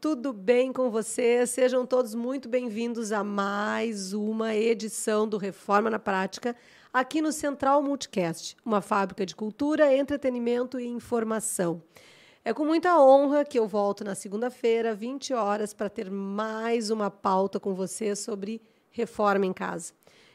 tudo bem com vocês? Sejam todos muito bem-vindos a mais uma edição do Reforma na Prática, aqui no Central Multicast, uma fábrica de cultura, entretenimento e informação. É com muita honra que eu volto na segunda-feira, 20 horas, para ter mais uma pauta com vocês sobre reforma em casa.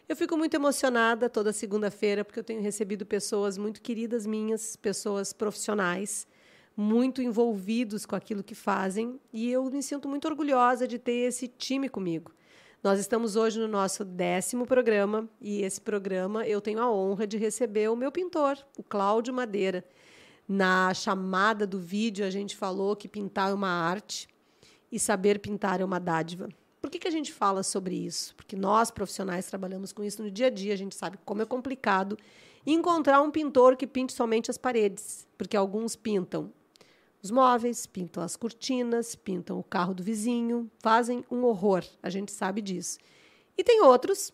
Eu fico muito emocionada toda segunda-feira porque eu tenho recebido pessoas muito queridas minhas, pessoas profissionais muito envolvidos com aquilo que fazem e eu me sinto muito orgulhosa de ter esse time comigo. Nós estamos hoje no nosso décimo programa e esse programa eu tenho a honra de receber o meu pintor, o Cláudio Madeira. Na chamada do vídeo, a gente falou que pintar é uma arte e saber pintar é uma dádiva. Por que, que a gente fala sobre isso? Porque nós, profissionais, trabalhamos com isso no dia a dia, a gente sabe como é complicado encontrar um pintor que pinte somente as paredes, porque alguns pintam os móveis, pintam as cortinas, pintam o carro do vizinho, fazem um horror, a gente sabe disso. E tem outros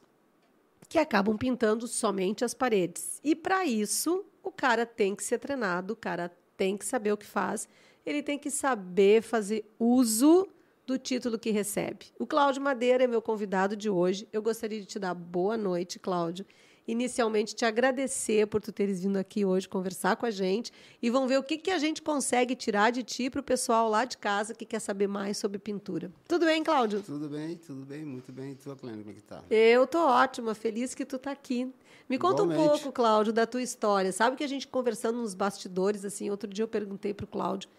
que acabam pintando somente as paredes. E para isso, o cara tem que ser treinado, o cara tem que saber o que faz, ele tem que saber fazer uso do título que recebe. O Cláudio Madeira é meu convidado de hoje. Eu gostaria de te dar boa noite, Cláudio inicialmente te agradecer por tu teres vindo aqui hoje conversar com a gente e vão ver o que, que a gente consegue tirar de ti para o pessoal lá de casa que quer saber mais sobre pintura. Tudo bem, Cláudio? Tudo bem, tudo bem, muito bem. E tu, Clênia, como é que tá? Eu tô ótima, feliz que tu tá aqui. Me conta Igualmente. um pouco, Cláudio, da tua história. Sabe que a gente conversando nos bastidores, assim, outro dia eu perguntei para o Cláudio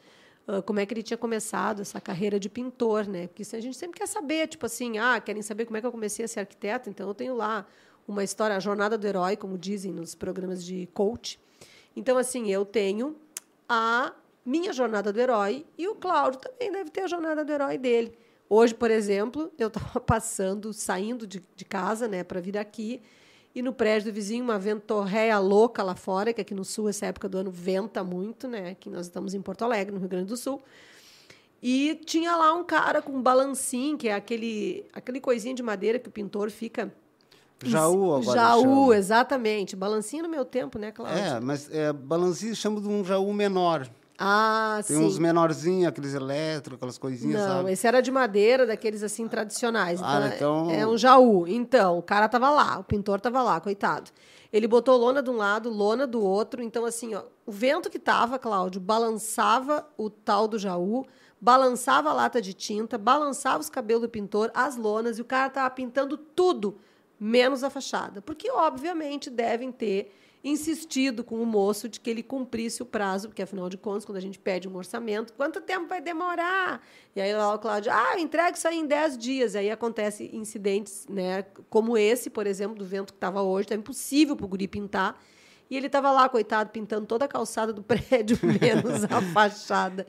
Uh, como é que ele tinha começado essa carreira de pintor, né? Porque a gente sempre quer saber, tipo assim, ah, querem saber como é que eu comecei a ser arquiteto, então eu tenho lá uma história, a jornada do herói, como dizem nos programas de coach. Então, assim, eu tenho a minha jornada do herói e o Cláudio também deve ter a jornada do herói dele. Hoje, por exemplo, eu estava passando, saindo de, de casa, né, para vir aqui, e no prédio do vizinho, uma ventorréia louca lá fora, que aqui no sul, essa época do ano, venta muito, né? Aqui nós estamos em Porto Alegre, no Rio Grande do Sul. E tinha lá um cara com um balancinho, que é aquele, aquele coisinha de madeira que o pintor fica Jaú agora Jaú, chama. exatamente. Balancinho no meu tempo, né, Cláudio? É, mas é, balancinho chama de um Jaú menor. Ah, Tem sim. uns menorzinhos, aqueles elétricos, aquelas coisinhas, Não, sabe? esse era de madeira, daqueles assim tradicionais. Ah, então, então... É um Jaú. Então, o cara tava lá, o pintor tava lá, coitado. Ele botou lona de um lado, lona do outro. Então, assim, ó, o vento que tava, Cláudio, balançava o tal do Jaú, balançava a lata de tinta, balançava os cabelos do pintor, as lonas, e o cara tava pintando tudo menos a fachada. Porque, obviamente, devem ter insistido com o moço de que ele cumprisse o prazo, porque, afinal de contas, quando a gente pede um orçamento, quanto tempo vai demorar? E aí lá o Cláudio, ah, eu entrego isso aí em 10 dias. E aí acontece incidentes né, como esse, por exemplo, do vento que estava hoje, está impossível para o guri pintar. E ele estava lá, coitado, pintando toda a calçada do prédio, menos a fachada.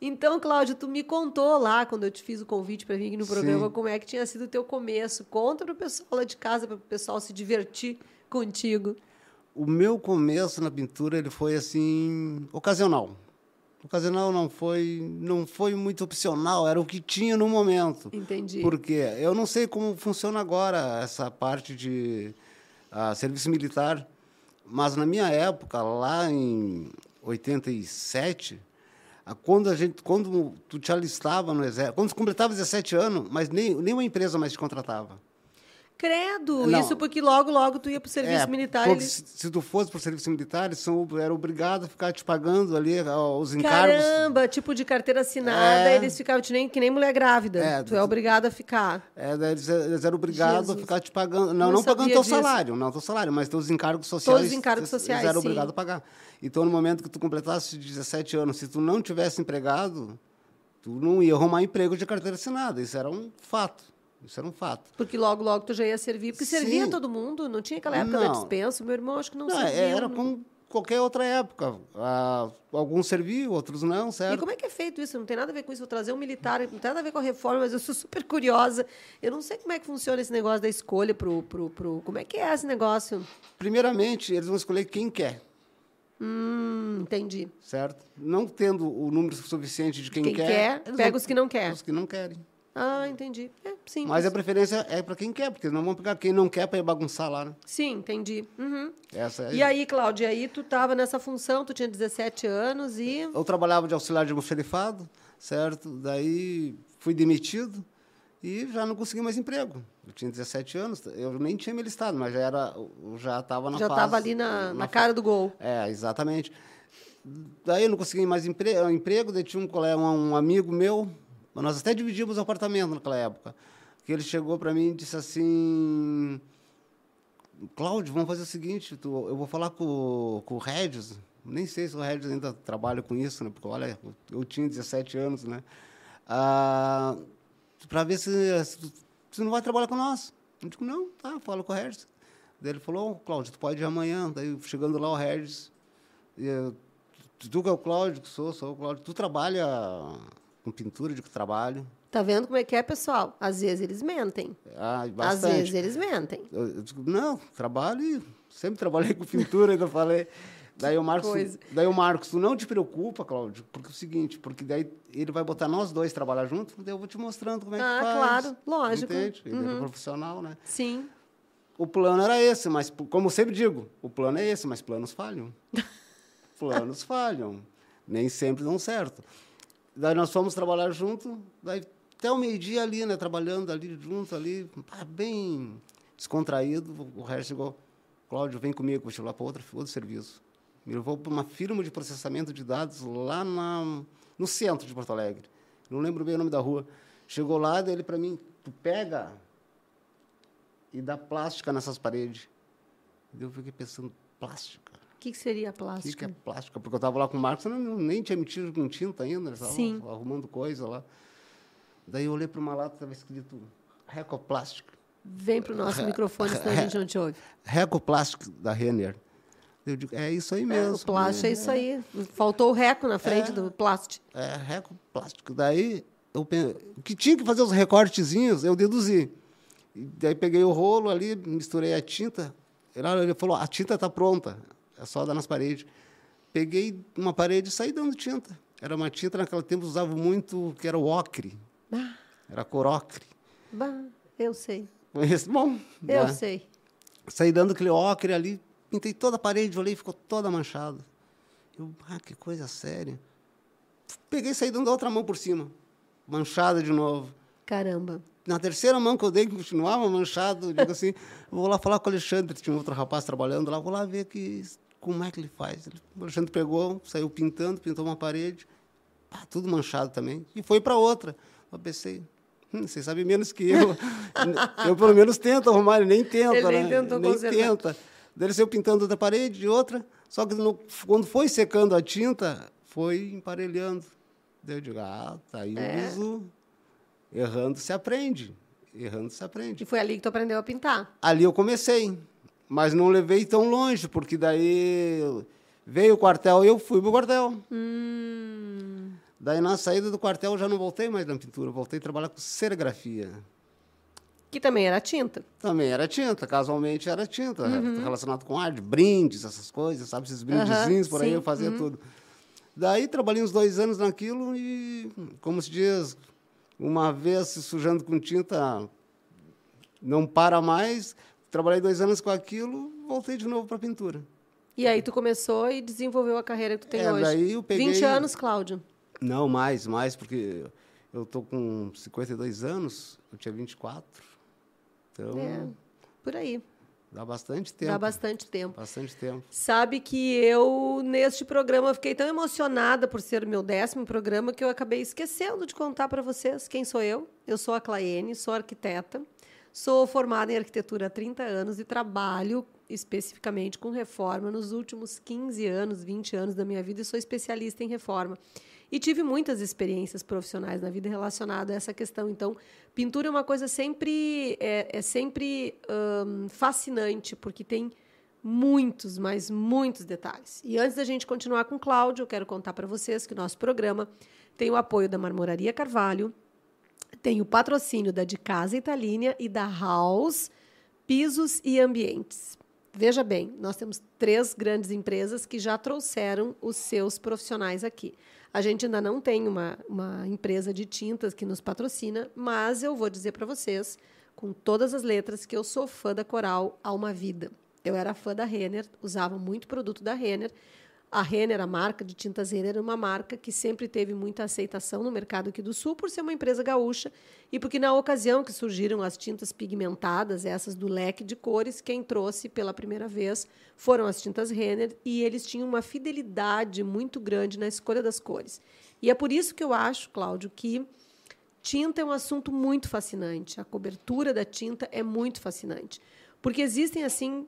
Então, Cláudio, tu me contou lá, quando eu te fiz o convite para vir aqui no programa, Sim. como é que tinha sido o teu começo. Conta para o pessoal lá de casa, para o pessoal se divertir contigo. O meu começo na pintura ele foi assim ocasional. Ocasional não foi, não foi muito opcional, era o que tinha no momento. Entendi. Porque eu não sei como funciona agora essa parte de uh, serviço militar, mas na minha época, lá em 87, quando a gente, quando tu te alistava no exército, quando tu completava 17 anos, mas nem nenhuma empresa mais te contratava. Credo! Não. Isso porque logo, logo tu ia para o serviço é, militar. Eles... Se, tu fosse para o serviço militar, eles são, era obrigado a ficar te pagando ali os encargos. Caramba! Tipo de carteira assinada, é... eles ficavam que nem, que nem mulher grávida. É, tu é obrigado a ficar. É, eles, eles eram obrigados Jesus. a ficar te pagando. Não, não, não pagando teu disso. salário, não teu salário, mas teus encargos sociais. Todos os encargos sociais. Eles eram sim. obrigados a pagar. Então, no momento que tu completasse 17 anos, se tu não tivesse empregado, tu não ia arrumar emprego de carteira assinada. Isso era um fato. Isso era um fato. Porque logo, logo tu já ia servir. Porque Sim. servia todo mundo, não tinha aquela época não. da dispensa. Meu irmão acho que não, não servia. Era não... como qualquer outra época. Ah, alguns serviam, outros não, certo? E como é que é feito isso? Não tem nada a ver com isso. Vou trazer um militar, não tem nada a ver com a reforma, mas eu sou super curiosa. Eu não sei como é que funciona esse negócio da escolha pro, pro, pro... Como é que é esse negócio? Primeiramente, eles vão escolher quem quer. Hum, entendi. Certo? Não tendo o número suficiente de quem, quem quer. quer pega os que não quer. Os que não querem. Ah, entendi. É, sim. Mas a preferência é para quem quer, porque não vão pegar quem não quer para ir bagunçar lá, né? Sim, entendi. Uhum. Essa é e aí, Cláudia, aí tu estava nessa função, tu tinha 17 anos e... Eu trabalhava de auxiliar de almoxerifado, certo? Daí fui demitido e já não consegui mais emprego. Eu tinha 17 anos, eu nem tinha me listado, mas já era, já estava na Já estava ali na, na, na cara do gol. É, exatamente. Daí eu não consegui mais empre emprego, daí tinha um, colega, um amigo meu, nós até dividimos o apartamento naquela época, que ele chegou para mim e disse assim, Cláudio, vamos fazer o seguinte, tu, eu vou falar com, com o Regis, nem sei se o Regis ainda trabalha com isso, né? Porque, olha, eu tinha 17 anos, né? Ah, para ver se, se, tu não vai trabalhar com nós. Eu digo, não, tá, fala com o Regis. Daí ele falou, Cláudio, tu pode ir amanhã. Daí, chegando lá, o Regis, eu, tu que é o Cláudio, que sou, sou o Cláudio, tu trabalha com pintura, de que trabalho. Tá vendo como é que é, pessoal? Às vezes eles mentem. Ah, bastante. Às vezes eles mentem. Eu, eu digo, não, trabalho, sempre trabalhei com pintura, ainda falei. Daí o Marcos, Coisa. daí o Marcos, tu não te preocupa, Cláudio, porque é o seguinte, porque daí ele vai botar nós dois trabalhar juntos, daí eu vou te mostrando como é que Ah, faz. claro, lógico. Entende? Ele Uhum. é profissional, né? Sim. O plano era esse, mas como eu sempre digo, o plano é esse, mas planos falham. planos falham. Nem sempre dão certo. Daí nós fomos trabalhar junto, daí até o meio-dia ali, né, trabalhando ali junto ali, bem descontraído, o resto chegou, Cláudio, vem comigo, vou levar para outro, outro serviço. Me levou para uma firma de processamento de dados lá na, no centro de Porto Alegre. Não lembro bem o nome da rua. Chegou lá, daí ele para mim, tu pega e dá plástica nessas paredes. Eu fiquei pensando, plástica? O que, que seria O que, plástico? que é plástica? Porque eu estava lá com o Marcos, não, nem tinha metido com tinta ainda, estavam Sim. arrumando coisa lá. Daí eu olhei para uma lata, estava escrito Recoplástica. Vem para o nosso microfone, senão a gente não te ouve. Recoplástico da Renner. Eu digo, é isso aí É, mesmo. o plástico é isso aí. Faltou o reco na frente do plástico. É, recoplástico. Daí, eu, o que tinha que fazer os recortezinhos, eu deduzi. E daí peguei o rolo ali, misturei a tinta. Ele, ele falou, a tinta está pronta, é só dar nas paredes. Peguei uma parede e saí dando tinta. Era uma tinta, naquele tempo usava muito, que era o ocre. Ah, Era a cor ocre. bah, eu sei. Conheço, bom. Eu né? sei. Saí dando aquele ocre ali, pintei toda a parede, olhei, ficou toda manchada. Eu, ah, que coisa séria. Peguei e saí dando a outra mão por cima, manchada de novo. Caramba. Na terceira mão que eu dei, que continuava manchado, digo assim, vou lá falar com o Alexandre, tinha outro rapaz trabalhando lá, vou lá ver que, como é que ele faz. Ele- O Alexandre pegou, saiu pintando, pintou uma parede, ah, tudo manchado também, e foi para outra. Eu pensei, hum, vocês sabem menos que eu. eu pelo menos tento arrumar, ele nem tenta, Ele nem né? tentou nem consertar. tenta. Daí ele saiu pintando outra parede, de outra, só que no- quando foi secando a tinta, foi emparelhando. Daí eu digo, ah, tá aí É. o bizu. Errando se aprende. Errando se aprende. E foi ali que tu aprendeu a pintar. Ali eu comecei, mas não levei tão longe, porque daí veio o quartel e eu fui pro quartel. Hum, Daí na saída do quartel eu já não voltei mais na pintura, voltei a trabalhar com serigrafia. que também era tinta. Também era tinta, casualmente era tinta, relacionado com arte, brindes, essas coisas, sabe? Esses brindezinhos por aí sim, eu fazia tudo. Daí trabalhei uns dois anos naquilo e, como se diz, uma vez se sujando com tinta, não para mais. Trabalhei dois anos com aquilo, voltei de novo para pintura. E aí tu começou e desenvolveu a carreira que tu tem É, hoje. daí eu peguei- 20 anos, Cláudio. Não, mais, mais, porque eu tô com 52 anos, eu tinha 24. Então, É, por aí. dá bastante tempo. Dá bastante tempo. Bastante tempo. Sabe que eu, neste programa, fiquei tão emocionada por ser o meu décimo programa que eu acabei esquecendo de contar para vocês quem sou eu. Eu sou a Claene, sou arquiteta, sou formada em arquitetura há 30 anos e trabalho especificamente com reforma nos últimos 15 anos, 20 anos da minha vida e sou especialista em reforma. E tive muitas experiências profissionais na vida relacionadas a essa questão. Então, pintura é uma coisa sempre é, é sempre hum, fascinante porque tem muitos, mas muitos detalhes. E antes da gente continuar com o Cláudio, eu quero contar para vocês que o nosso programa tem o apoio da Marmoraria Carvalho, tem o patrocínio da De Casa Italínia e da House Pisos e Ambientes. Veja bem, nós temos três grandes empresas que já trouxeram os seus profissionais aqui. A gente ainda não tem uma, uma empresa de tintas que nos patrocina, mas eu vou dizer para vocês, com todas as letras, que eu sou fã da Coral uma vida. Eu era fã da Renner, usava muito produto da Renner. A Renner, a marca de tintas Renner, é uma marca que sempre teve muita aceitação no mercado aqui do Sul por ser uma empresa gaúcha e porque na ocasião que surgiram as tintas pigmentadas, essas do leque de cores, quem trouxe pela primeira vez foram as tintas Renner e eles tinham uma fidelidade muito grande na escolha das cores. E é por isso que eu acho, Cláudio, que tinta é um assunto muito fascinante. A cobertura da tinta é muito fascinante. Porque existem, assim,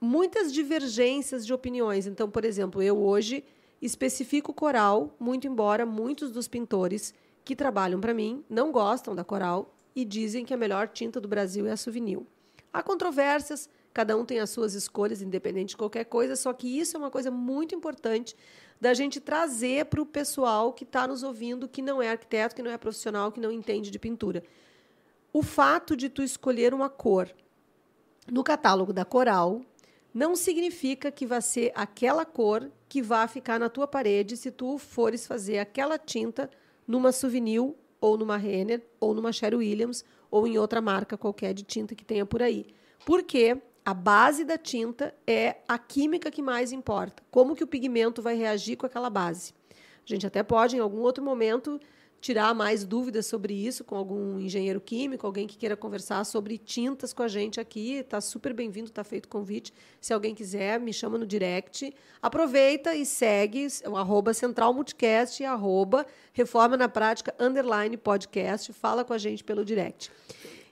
muitas divergências de opiniões. Então, por exemplo, eu hoje especifico coral, muito embora muitos dos pintores que trabalham para mim não gostam da coral e dizem que a melhor tinta do Brasil é a Souvenir. Há controvérsias, cada um tem as suas escolhas, independente de qualquer coisa, só que isso é uma coisa muito importante da gente trazer para o pessoal que está nos ouvindo, que não é arquiteto, que não é profissional, que não entende de pintura. O fato de tu escolher uma cor no catálogo da Coral não significa que vai ser aquela cor que vai ficar na tua parede se tu fores fazer aquela tinta numa Souvenir ou numa Renner ou numa Sherwin Williams ou em outra marca qualquer de tinta que tenha por aí. Porque a base da tinta é a química que mais importa. Como que o pigmento vai reagir com aquela base. A gente até pode, em algum outro momento, tirar mais dúvidas sobre isso com algum engenheiro químico, alguém que queira conversar sobre tintas com a gente aqui. Está super bem-vindo, está feito o convite. Se alguém quiser, me chama no direct. Aproveita e segue o arroba Central Multicast e arroba Reforma na Prática underline podcast. Fala com a gente pelo direct.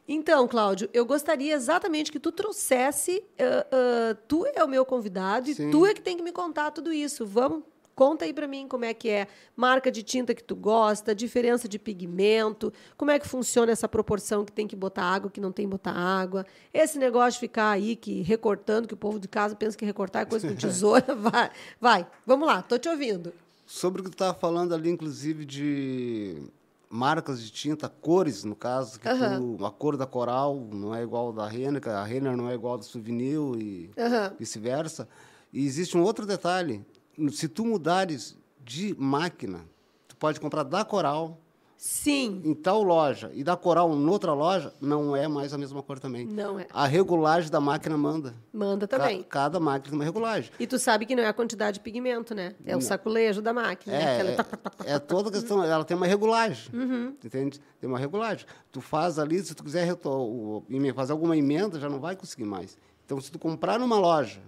Então, Cláudio, eu gostaria exatamente que tu trouxesse. Uh, uh, tu é o meu convidado Sim. e tu é que tem que me contar tudo isso. Vamos Conta aí para mim como é que é marca de tinta que tu gosta, diferença de pigmento, como é que funciona essa proporção que tem que botar água, que não tem que botar água. Esse negócio de ficar aí que recortando, que o povo de casa pensa que recortar é coisa com tesoura. vai, vai. Vamos lá, tô te ouvindo. Sobre o que tu estava falando ali, inclusive, de marcas de tinta, cores, no caso, que uhum. tu, a cor da coral não é igual da Renner, a Renner não é igual da Souvenir e uhum. vice-versa. E existe um outro detalhe se tu mudares de máquina, tu pode comprar da Coral. Sim. Em tal loja e da Coral em outra loja, não é mais a mesma cor também. Não é. A regulagem da máquina manda. Manda também. Ca cada máquina tem uma regulagem. E tu sabe que não é a quantidade de pigmento, né? É não. o saculejo da máquina. É, né? é, é, toda questão. Ela tem uma regulagem. Uhum. Entende? Tem uma regulagem. Tu faz ali, se tu quiser fazer alguma emenda, já não vai conseguir mais. Então, se tu comprar numa loja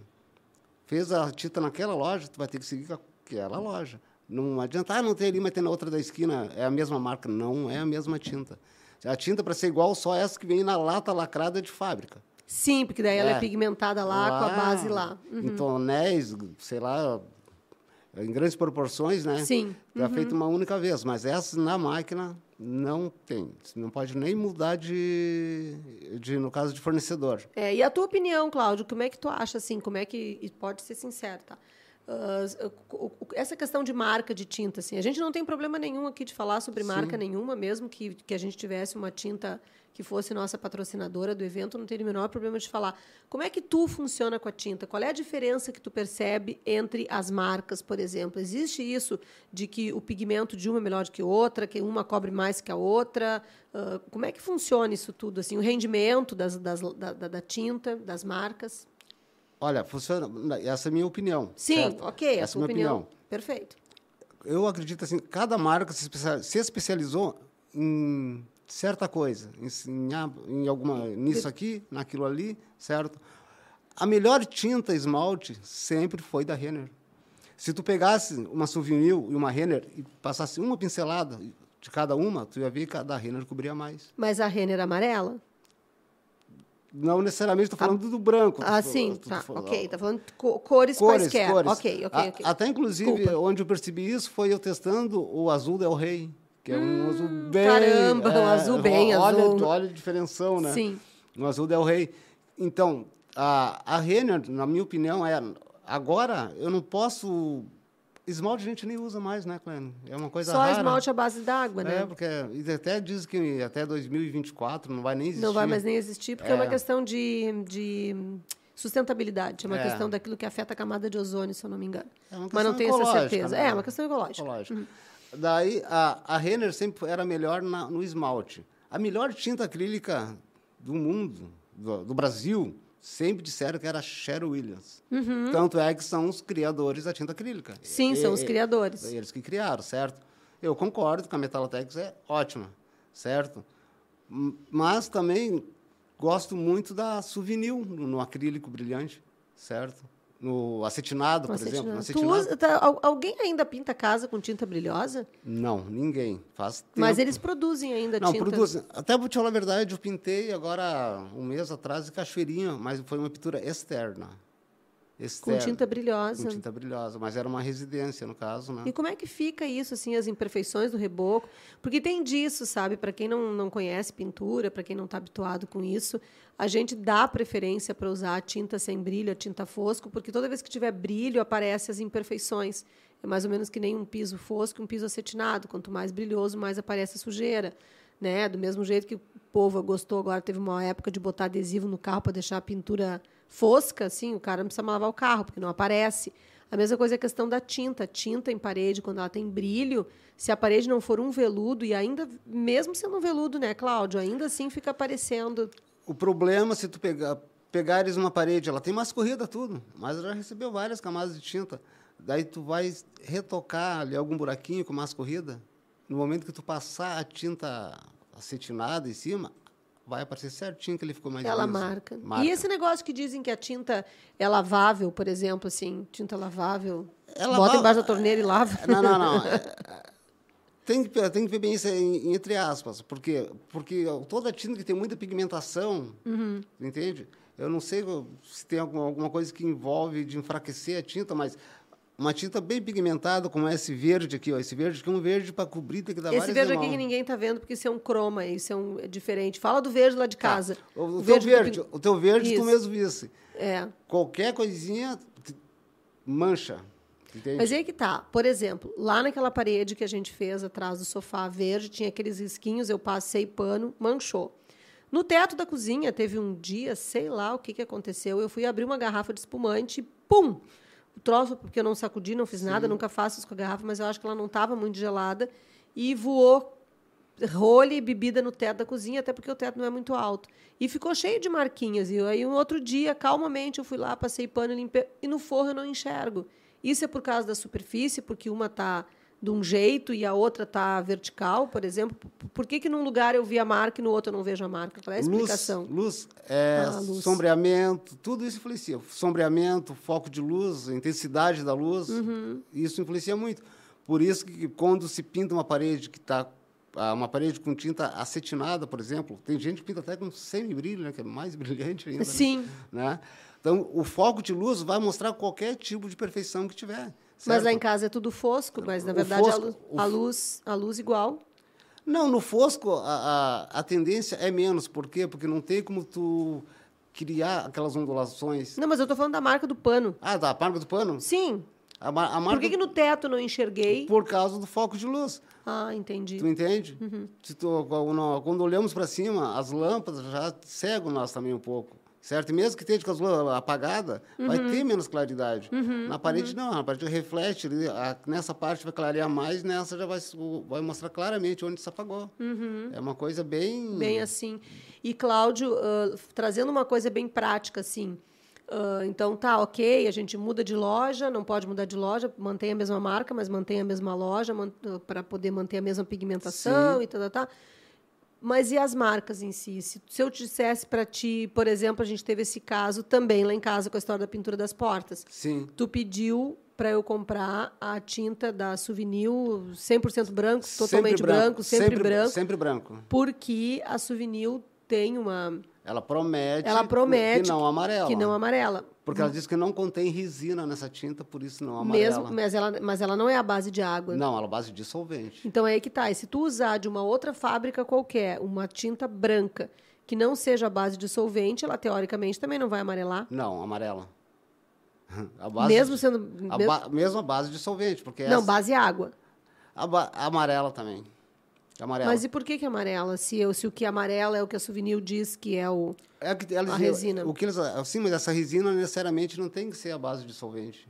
Fez a tinta naquela loja, tu vai ter que seguir com aquela loja. Não adianta, ah, não tem ali, mas tem na outra da esquina, é a mesma marca. Não é a mesma tinta. A tinta, para ser igual, só essa que vem na lata lacrada de fábrica. Sim, porque daí é. ela é pigmentada lá, lá, com a base lá. Uhum. Em tonéis, sei lá, em grandes proporções, né? Sim. É uhum. feito uma única vez, mas essa na máquina não tem. Você não pode nem mudar de, de, no caso de fornecedor. É, e a tua opinião, Cláudio, como é que tu acha assim? Como é que e pode ser sincero, tá? Uh, essa questão de marca de tinta, assim, a gente não tem problema nenhum aqui de falar sobre Sim. marca nenhuma, mesmo que, que a gente tivesse uma tinta que fosse nossa patrocinadora do evento, não teria o menor problema de falar. Como é que tu funciona com a tinta? Qual é a diferença que tu percebe entre as marcas, por exemplo? Existe isso de que o pigmento de uma é melhor do que outra, que uma cobre mais que a outra? Uh, como é que funciona isso tudo? Assim, o rendimento das, das, da, da tinta, das marcas? Olha, funciona. Essa é a minha opinião. Sim, certo? ok, essa, é a sua opinião. opinião. Perfeito. Eu acredito assim, cada marca se especializou em certa coisa, em, em alguma nisso aqui, naquilo ali, certo? A melhor tinta esmalte sempre foi da Renner. Se tu pegasse uma Souvenir e uma Renner e passasse uma pincelada de cada uma, tu ia ver que a da Renner cobria mais. Mas a Renner amarela? Não necessariamente estou falando a... do branco. Ah, sim, tá, ok. Está falando de cores, cores quaisquer. Cores. Ok, ok, ok. Até, inclusive, Desculpa. onde eu percebi isso foi eu testando o azul Del Rey que é um azul hum, bem... Caramba, é, um azul bem olha, azul. Olha a diferença, né? Sim. Um azul Del Rey. Então, a, a Renner, na minha opinião, é... Agora, eu não posso... Esmalte a gente nem usa mais, né, Clênio? É uma coisa Só rara. Só esmalte à base d'água, né? É, porque até diz que até 2024 não vai nem existir. Não vai mais nem existir, porque é, é uma questão de, de sustentabilidade. É uma é. questão daquilo que afeta a camada de ozônio, se eu não me engano. É Mas não tenho essa certeza. Né? É, uma questão ecológica. ecológica. Uhum. Daí a, a Renner sempre era melhor na, no esmalte. A melhor tinta acrílica do mundo, do, do, Brasil, sempre disseram que era Sherwin Williams. Tanto é que são os criadores da tinta acrílica. Uhum. Sim, são os criadores. Eles que criaram, certo? Eu concordo que a Metalotex é ótima, certo? Mas também gosto muito da Souvenir no acrílico brilhante, certo? No acetinado, por exemplo. no Acetinado. Tu acetinado- usa- tá, al- alguém ainda pinta casa com tinta brilhosa? Não, ninguém. Faz Mas tempo. eles produzem ainda Não, tinta. produz. Até vou te falar a verdade, eu pintei agora um mês atrás em Cachoeirinha, mas foi uma pintura externa. Com externa tinta brilhosa. Com tinta brilhosa, mas era uma residência, no caso, né? E como é que fica isso, assim, as imperfeições do reboco? Porque tem disso, sabe? Para quem não, não conhece pintura, para quem não está habituado com isso, a gente dá preferência para usar a tinta sem brilho, a tinta fosco, porque toda vez que tiver brilho, aparecem as imperfeições. É mais ou menos que nem um piso fosco e um piso acetinado. Quanto mais brilhoso, mais aparece a sujeira. Né? Do mesmo jeito que o povo gostou, agora teve uma época de botar adesivo no carro para deixar a pintura fosca, assim, o cara não precisa lavar o carro, porque não aparece. A mesma coisa é a questão da tinta. Tinta em parede, quando ela tem brilho, se a parede não for um veludo, e ainda, mesmo sendo um veludo, né, Cláudio? Ainda assim fica aparecendo. O problema, se tu pegar, pegares uma parede, ela tem mais corrida tudo, mas já recebeu várias camadas de tinta. Daí tu vai retocar ali algum buraquinho com mais corrida. No momento que tu passar a tinta acetinada em cima, vai aparecer certinho que ele ficou mais ela liso. marca. E esse negócio que dizem que a tinta é lavável, por exemplo, assim, tinta lavável, É bota embaixo da torneira e lava. Não, não, não. É, é, Tem que, tem que ver bem isso em entre aspas, porque, porque toda tinta que tem muita pigmentação, Uhum. entende? Eu não sei se tem alguma, alguma coisa que envolve de enfraquecer a tinta, mas uma tinta bem pigmentada, como esse verde aqui, ó, esse verde aqui é um verde para cobrir, tem que dar Esse verde aqui demãos. que ninguém tá vendo, porque isso é um croma, isso é, um, é diferente. Fala do verde lá de Tá. casa. O, o O teu verde, o teu verde Isso. tu mesmo visse. É. Qualquer coisinha mancha, entende? Mas aí que tá. Por exemplo, lá naquela parede que a gente fez atrás do sofá verde, tinha aqueles risquinhos, eu passei pano, manchou. No teto da cozinha, teve um dia, sei lá o que, que aconteceu, eu fui abrir uma garrafa de espumante, pum! O troço, porque eu não sacudi, não fiz nada, nunca faço isso com a garrafa, mas eu acho que ela não estava muito gelada, e voou rolha e bebida no teto da cozinha, até porque o teto não é muito alto. E ficou cheio de marquinhas. E aí, um outro dia, calmamente, eu fui lá, passei pano e limpei. E no forro eu não enxergo. Isso é por causa da superfície, porque uma está de um jeito e a outra está vertical, por exemplo. Por- que, que num lugar eu vi a marca e no outro eu não vejo a marca? Qual é a explicação? Luz, luz, é, Ah, luz. sombreamento, tudo isso influencia. Sombreamento, foco de luz, intensidade da luz, Uhum. isso influencia muito. Por isso que quando se pinta uma parede que está uma parede com tinta acetinada, por exemplo, tem gente que pinta até com semi-brilho, né, que é mais brilhante ainda. né? Sim. Né? Então, o foco de luz vai mostrar qualquer tipo de perfeição que tiver. Mas lá em casa é tudo fosco, mas na verdade a fosco- a luz, a luz igual. Não, no fosco a, a, a tendência é menos. Por quê? Porque não tem como tu criar aquelas ondulações. Não, mas eu estou falando da marca do pano. Ah, da marca do pano? Sim. A, a Por marca que, que no teto não enxerguei? por causa do foco de luz. Ah, entendi. Tu entende? Uhum. Tu- quando olhamos para cima, as lâmpadas já cegam nós também um pouco. Certo? E mesmo que esteja com as luzes apagadas, vai Uhum. ter menos claridade. Na parede, não. Na parede reflete. nessa parte vai clarear mais, nessa já vai, vai mostrar claramente onde se apagou. É uma coisa bem... Uhum. Bem assim. E, Cláudio, ah, trazendo uma coisa bem prática, assim. ah, então, tá, ok, a gente muda de loja, não pode mudar de loja, mantém a mesma marca, mas mantém a mesma loja para poder manter a mesma pigmentação Sim. e tal, tal, tal. Mas e as marcas em si? Se, se eu dissesse para ti, por exemplo, a gente teve esse caso também lá em casa com a história da pintura das portas. Sim. Tu pediu para eu comprar a tinta da Souvenir 100% branco, totalmente branco, sempre, branco, Sempre branco. porque a Souvenir tem uma Ela promete, ela promete que não amarela. que não amarela. Porque ela diz que não contém resina nessa tinta, por isso não amarela. Mesmo, mas ela, mas ela não é a base de água. Não, ela é base de solvente. Então é aí que tá. E se tu usar de uma outra fábrica qualquer, uma tinta branca que não seja a base de solvente, ela teoricamente também não vai amarelar. Não, amarela. A base mesmo de- sendo a mesmo- ba- mesmo a base de solvente, porque não essa, base água. a, ba- a amarela também. Amarela. Mas e por que que é amarela? Se, eu, se o que é amarela é o que a Souvenir diz que é o é que elas, a resina. O que eles, assim, mas essa resina necessariamente não tem que ser a base de solvente.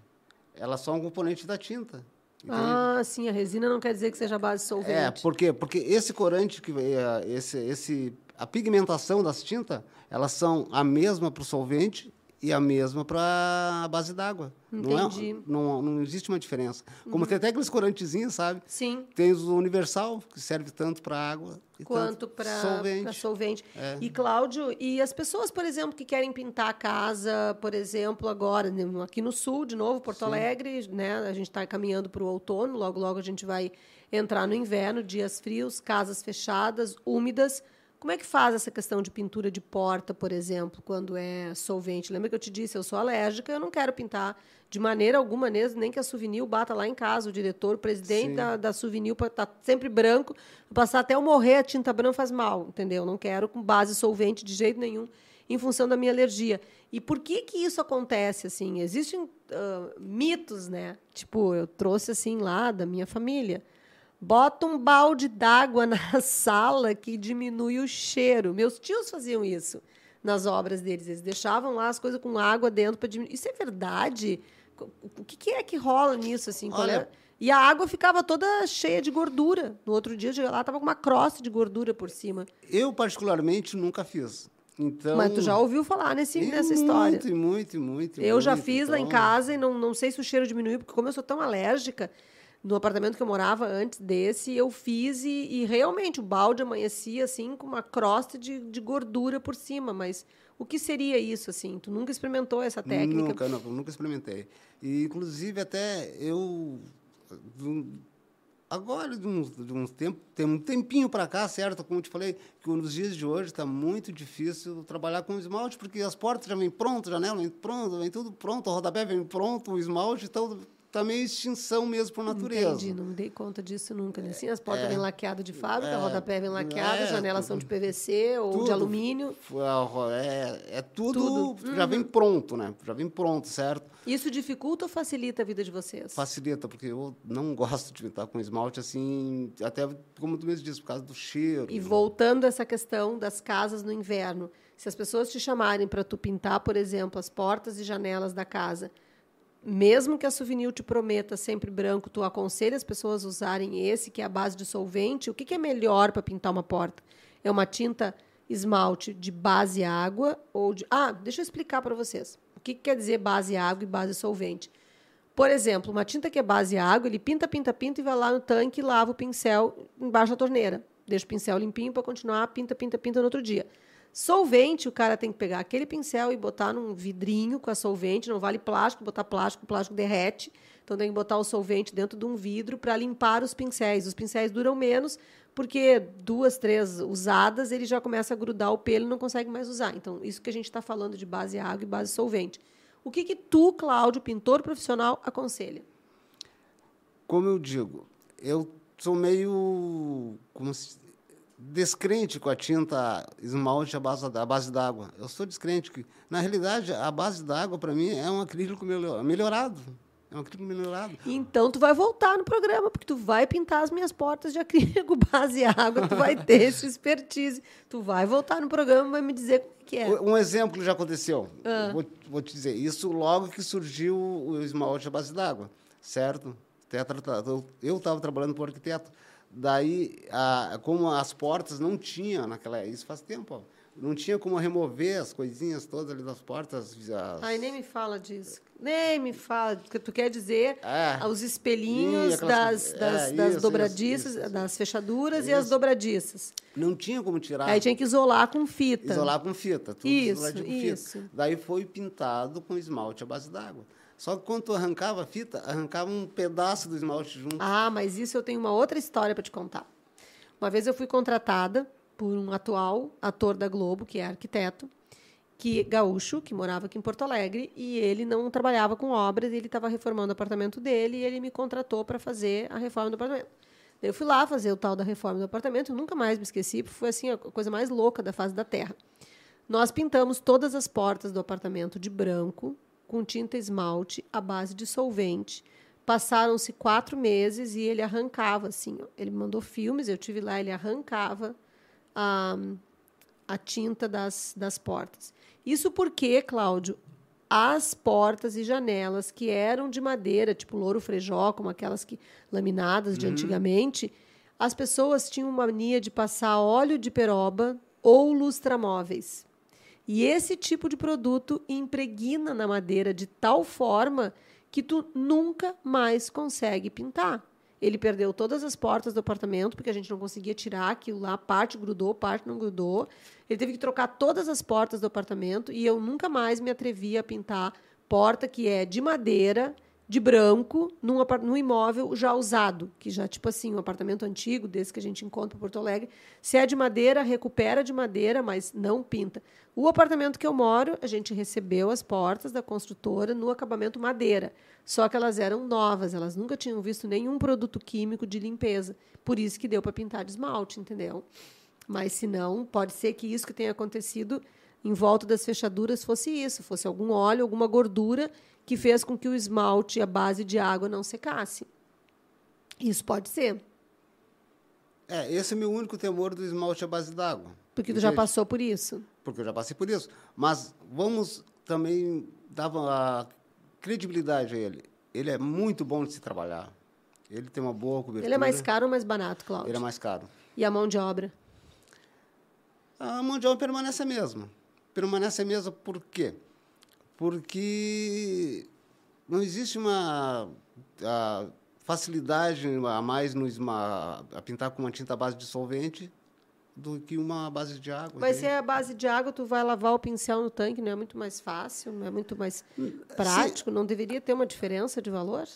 Ela é só um componente da tinta. entende? Ah, sim, a resina não quer dizer que seja a base de solvente. É, por quê? Porque esse corante que eh, esse esse a pigmentação das tintas, elas são a mesma para o solvente e a mesma para a base d'água. Não, é, Entendi. não, não existe uma diferença. Como tem até aqueles corantezinhos, sabe? Sim. Tem o universal, que serve tanto para água Quanto para solvente. solvente. É. E, Cláudio, e as pessoas, por exemplo, que querem pintar a casa, por exemplo, agora, né, aqui no sul, de novo, Porto Alegre, né? A gente está caminhando para o outono, logo, logo a gente vai entrar no inverno, dias frios, casas fechadas, úmidas. Como é que faz essa questão de pintura de porta, por exemplo, quando é solvente? Lembra que eu te disse, eu sou alérgica, eu não quero pintar de maneira alguma, nem que a Souvenir bata lá em casa, o diretor, o presidente Sim. da, da Souvenir, tá sempre branco, passar até eu morrer, a tinta branca faz mal, entendeu? Não quero com base solvente de jeito nenhum, em função da minha alergia. E por que que isso acontece, assim? Existem ah, mitos, né? Tipo, eu trouxe, assim, lá da minha família. Bota um balde d'água na sala que diminui o cheiro. Meus tios faziam isso nas obras deles. Eles deixavam lá as coisas com água dentro para diminuir. Isso é verdade? O que, é que rola nisso? Assim? Qual Olha- é? E a água ficava toda cheia de gordura. No outro dia, eu cheguei lá, tava com uma crosta de gordura por cima. Eu, particularmente, nunca fiz. Então, Mas tu já ouviu falar nesse, nessa história. Muito, muito, muito. Eu já muito. fiz lá em Então, casa e não, não sei se o cheiro diminuiu, porque como eu sou tão alérgica, no apartamento que eu morava antes desse, eu fiz e, e realmente o balde amanhecia assim com uma crosta de, de gordura por cima. Mas o que seria isso, assim? Tu nunca experimentou essa técnica? Nunca, não, nunca experimentei. E, inclusive, até eu. Agora, de uns, de uns tempo, tem um tempinho para cá, certo? Como eu te falei, que nos dias de hoje está muito difícil trabalhar com esmalte, porque as portas já vêm prontas, a janela vem pronta, vem tudo pronto, o rodapé vem pronto, o esmalte, então está meio extinção mesmo por natureza. Entendi, não me dei conta disso nunca. né? Assim, as portas É. vêm laqueadas de fábrica, É. rodapé vem laqueado, É, janelas são de PVC ou de Tudo. alumínio. É, é tudo, Tudo. Uhum. já vem pronto, né? Já vem pronto, certo? Isso dificulta ou facilita a vida de vocês? Facilita, porque eu não gosto de pintar com esmalte assim, até como tu mesmo disse, por causa do cheiro. E voltando a essa questão das casas no inverno, se as pessoas te chamarem para tu pintar, por exemplo, as portas e janelas da casa, mesmo que a Souvenir te prometa sempre branco, tu aconselha as pessoas a usarem esse, que é a base de solvente? O que, que é melhor para pintar uma porta? É uma tinta esmalte de base água ou de... Ah, deixa eu explicar para vocês. O que, que quer dizer base água e base solvente? Por exemplo, uma tinta que é base água, ele pinta, pinta, pinta e vai lá no tanque e lava o pincel embaixo da torneira. Deixa o pincel limpinho para continuar, pinta, pinta, pinta no outro dia. Solvente, o cara tem que pegar aquele pincel e botar num vidrinho com a solvente, não vale plástico, botar plástico, plástico derrete. Então tem que botar o solvente dentro de um vidro para limpar os pincéis. Os pincéis duram menos porque duas, três usadas ele já começa a grudar o pelo e não consegue mais usar. Então isso que a gente está falando de base água e base solvente. O que que tu, Cláudio, pintor profissional, aconselha? Como eu digo, eu sou meio como se- descrente com a tinta esmalte à base à base d'água. Eu sou descrente que, na realidade, a base d'água para mim é um acrílico melhor- melhorado. É um acrílico melhorado. Então tu vai voltar no programa, porque tu vai pintar as minhas portas de acrílico base água, tu vai ter esse expertise. Tu vai voltar no programa e vai me dizer como é que é. Um exemplo já aconteceu. Ah. Vou, vou te dizer. Isso logo que surgiu o esmalte à base d'água, certo? Eu estava trabalhando com arquiteto. Daí, a, como as portas não tinham naquela... Isso faz tempo, ó, Não tinha como remover as coisinhas todas ali das portas. as- Ai, nem me fala disso. Nem me fala. Porque tu quer dizer É. os espelhinhos aquelas das, das, é, das isso, dobradiças, isso, isso. das fechaduras e as Isso. dobradiças. Não tinha como tirar. Aí tinha que isolar com fita. Isolar com fita. Tudo Isso, com isso. Fita. Daí foi pintado com esmalte à base d'água. Só que quando tu arrancava a fita, arrancava um pedaço do esmalte junto. Ah, mas isso eu tenho uma outra história para te contar. Uma vez eu fui contratada por um atual ator da Globo, que é arquiteto, que gaúcho, que morava aqui em Porto Alegre, e ele não trabalhava com obras, ele estava reformando o apartamento dele e ele me contratou para fazer a reforma do apartamento. Eu fui lá fazer o tal da reforma do apartamento, nunca mais me esqueci, porque foi assim a coisa mais louca da face da Terra. Nós pintamos todas as portas do apartamento de branco, com tinta esmalte à base de solvente. Passaram-se quatro meses e ele arrancava, assim. Ele mandou filmes, eu tive lá, ele arrancava a, a tinta das, das portas. Isso porque, Cláudio, as portas e janelas que eram de madeira, tipo louro frejó, como aquelas que laminadas de antigamente, as pessoas tinham mania de passar óleo de peroba ou lustramóveis. E esse tipo de produto impregna na madeira de tal forma que tu nunca mais consegue pintar. Ele perdeu todas as portas do apartamento, porque a gente não conseguia tirar aquilo lá, parte grudou, parte não grudou. Ele teve que trocar todas as portas do apartamento e eu nunca mais me atrevi a pintar porta que é de madeira, de branco, num, num imóvel já usado, que já, tipo assim, um apartamento antigo, desse que a gente encontra em Porto Alegre. Se é de madeira, recupera de madeira, mas não pinta. O apartamento que eu moro, a gente recebeu as portas da construtora no acabamento madeira. Só que elas eram novas, elas nunca tinham visto nenhum produto químico de limpeza. Por isso que deu para pintar de esmalte, entendeu? Mas se não, pode ser que isso que tenha acontecido em volta das fechaduras fosse isso, fosse algum óleo, alguma gordura que fez com que o esmalte, a base de água, não secasse. Isso pode ser. É, esse é meu único temor do esmalte à base d'água. Porque tu já passou por isso. Porque eu já passei por isso. Mas vamos também dar a credibilidade a ele. Ele é muito bom de se trabalhar. Ele tem uma boa cobertura. Ele é mais caro ou mais barato, Cláudio? Ele é mais caro. E a mão de obra? A mão de obra permanece a mesma. Permanece a mesma por quê? Porque não existe uma facilidade a mais no a pintar com uma tinta base de solvente do que uma base de água. Mas se é a base de água, tu vai lavar o pincel no tanque, não é muito mais fácil, não é muito mais prático, não deveria ter uma diferença de valor?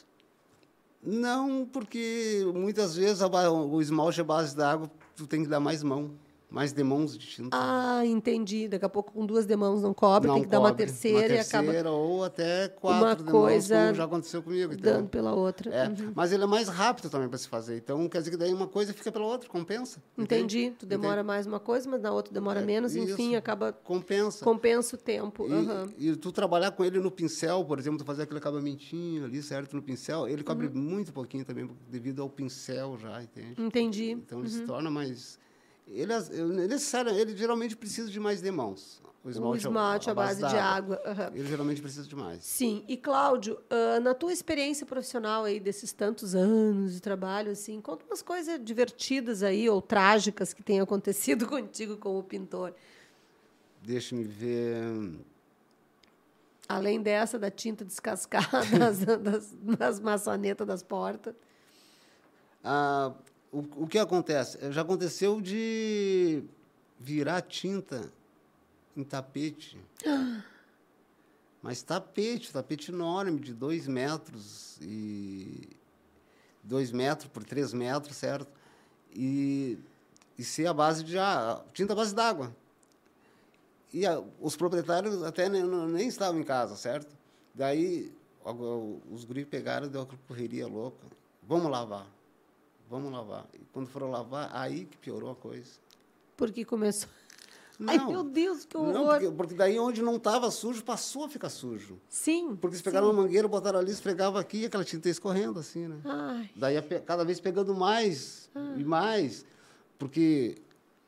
Não, porque muitas vezes o esmalte à base d'água, tu tem que dar mais mão mais demãos de tinta. Ah, entendi. Daqui a pouco com duas demãos não cobre, não tem que cobre. dar uma terceira, uma terceira e acaba. ou até quatro uma demãos, coisa como já aconteceu comigo. Então. Dando pela outra. É. Uhum. Mas ele é mais rápido também para se fazer. Então quer dizer que daí uma coisa fica pela outra, compensa. Entendi. Entende? Tu demora mais uma coisa, mas na outra demora é, menos, isso. enfim, acaba. Compensa. Compensa o tempo. E, uhum. e, tu trabalhar com ele no pincel, por exemplo, tu fazer aquele acabamentinho ali, certo? No pincel, ele cobre uhum. muito pouquinho também, devido ao pincel já, entende? Entendi. Então ele se uhum. torna mais ele, ele, ele geralmente precisa de mais demãos. O esmalte, o esmalte à base, base de água. Uhum. Ele geralmente precisa de mais. Sim. E, Cláudio, uh, na tua experiência profissional aí, desses tantos anos de trabalho, assim, conta umas coisas divertidas aí, ou trágicas, que tenham acontecido contigo como pintor. Deixa-me ver... Além dessa, da tinta descascada das, das, das maçanetas das portas. Ah, o, o que acontece? Já aconteceu de virar tinta em tapete. Mas tapete, tapete enorme, de dois metros e dois metros por três metros, certo? E, e ser a base de ah, tinta à base d'água. E a, os proprietários até nem, nem, estavam em casa, certo? Daí os guris pegaram e deu uma correria louca. Vamos lavar vamos lavar. E quando foram lavar, aí que piorou a coisa. Porque começou. Não, Ai, meu Deus, que horror. Não, porque, porque daí onde não estava sujo, passou a ficar sujo. Sim. Porque eles pegaram uma mangueira, botaram ali, esfregavam aqui e aquela tinta ia escorrendo assim, né? Ai. Daí cada vez pegando mais Ai. e mais. Porque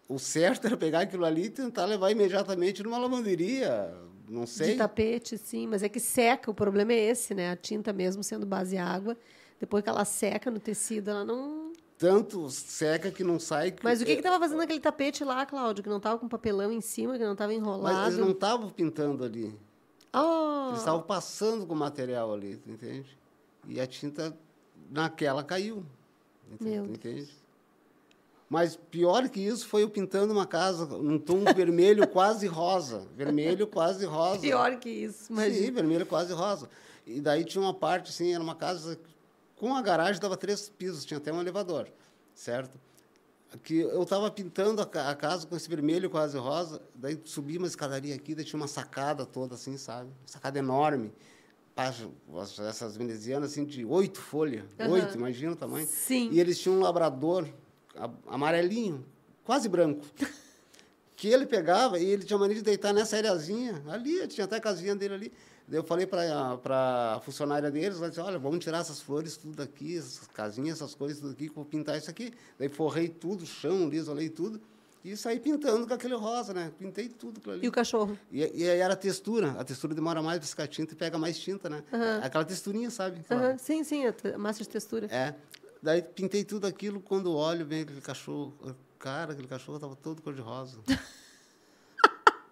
o certo era pegar aquilo ali e tentar levar imediatamente numa lavanderia, não sei. De tapete, sim, mas é que seca, o problema é esse, né? A tinta mesmo sendo base água, depois que ela seca no tecido, ela não tanto seca que não sai. Mas o que estava fazendo aquele tapete lá, Cláudio? Que não estava com papelão em cima, que não estava enrolado? Mas eles não estavam pintando ali. Oh. Eles estavam passando com o material ali, entende? E a tinta naquela caiu. Meu entende? Mas pior que isso foi eu pintando uma casa num tom vermelho quase rosa. Vermelho quase rosa. Pior que isso, mas. Sim, vermelho quase rosa. E daí tinha uma parte, assim, era uma casa com a garagem dava três pisos, tinha até um elevador, certo? Que eu estava pintando a, a, casa com esse vermelho quase rosa, daí subi uma escadaria aqui, daí tinha uma sacada toda assim, sabe? Sacada enorme. Essas venezianas assim de oito folhas, uhum. oito, imagina o tamanho. Sim. E eles tinham um labrador amarelinho, quase branco. que ele pegava e ele tinha mania de deitar nessa areazinha ali, tinha até a casinha dele ali. Eu falei para a funcionária deles, ela disse, olha, vamos tirar essas flores tudo daqui, essas casinhas, essas coisas tudo aqui, vou pintar isso aqui. Daí forrei tudo, chão, isolei tudo, e saí pintando com aquele rosa, né? Pintei tudo ali. E o cachorro? E, e aí era a textura. A textura demora mais para ficar tinta e pega mais tinta, né? Uhum. Aquela texturinha, sabe? Uhum. Sim, sim, a massa de textura. É. Daí pintei tudo aquilo, quando olho, vem aquele cachorro. Cara, aquele cachorro estava todo cor-de-rosa.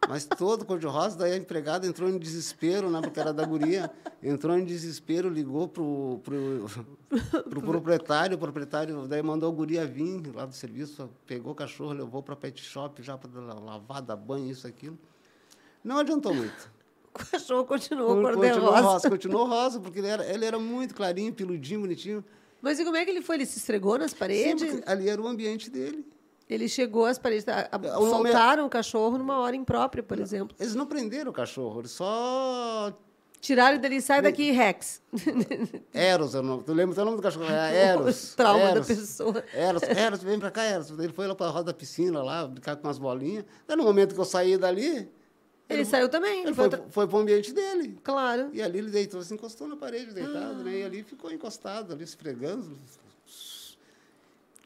mas todo cor-de-rosa. Daí a empregada entrou em desespero, né, porque era da guria, entrou em desespero, ligou pro, pro, pro proprietário, o proprietário daí mandou a guria vir lá do serviço, pegou o cachorro, levou para pet shop já para lavar, dar banho, isso, aquilo. Não adiantou muito. O cachorro continuou cor Continuou rosa, continuou rosa, porque ele era, ele era muito clarinho, peludinho, bonitinho. Mas e como é que ele foi? Ele se estregou nas paredes? Sim, ali era o ambiente dele. Ele chegou às paredes, a, a, soltaram o cachorro numa hora imprópria, por exemplo. Eles não prenderam o cachorro, eles só Tiraram dele, sai daqui, Rex. Eros, eu não, tu lembra o nome do cachorro? É Eros. O trauma Eros, da pessoa. Eros, Eros, vem pra cá, Eros. Ele foi lá pra roda da piscina, lá, brincar com umas bolinhas. Daí no momento que eu saí dali... Ele, ele saiu também. Ele, foi, foi, foi pro ambiente dele. Claro. E ali ele deitou, se encostou na parede, deitado, ah. né? E ali ficou encostado, ali esfregando.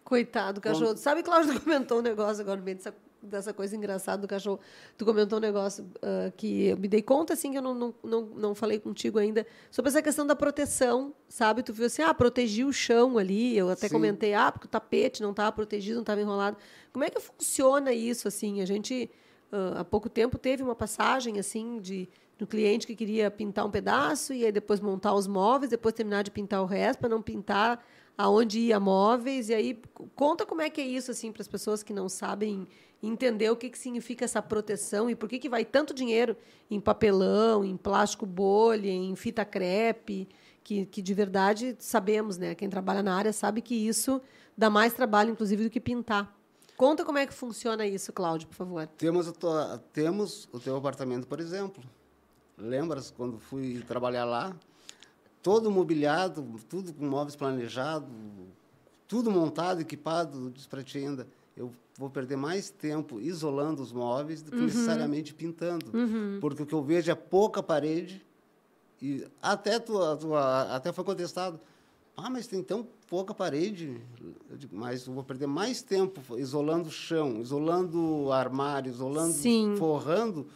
Coitado do cachorro. Bom, Sabe, Cláudio comentou um negócio agora no meio dessa dessa coisa engraçada do cachorro. Tu comentou um negócio uh, que eu me dei conta, assim, que eu não, não, não, não falei contigo ainda, sobre essa questão da proteção, sabe? Tu viu assim, ah, protegi o chão ali, eu até Sim. comentei, ah, porque o tapete não estava protegido, não estava enrolado. Como é que funciona isso, assim? A gente, uh, há pouco tempo, teve uma passagem, assim, de do cliente que queria pintar um pedaço e aí depois montar os móveis, depois terminar de pintar o resto, para não pintar aonde ia móveis. E aí, conta como é que é isso, assim, para as pessoas que não sabem entender o que, que significa essa proteção e por que, que vai tanto dinheiro em papelão, em plástico bolha, em fita crepe, que, que de verdade sabemos, né? Quem trabalha na área sabe que isso dá mais trabalho, inclusive, do que pintar. Conta como é que funciona isso, Cláudio, por favor. Temos, temos o teu apartamento, por exemplo. Lembras quando fui trabalhar lá? Todo mobiliado, tudo com móveis planejados, tudo montado, equipado, disse para ti ainda eu vou perder mais tempo isolando os móveis do que uhum. necessariamente pintando. Uhum. Porque o que eu vejo é pouca parede e até, tu, tu, até foi contestado. Ah, mas tem tão pouca parede. Eu digo, mas eu vou perder mais tempo isolando o chão, isolando o armário, isolando, Sim. forrando,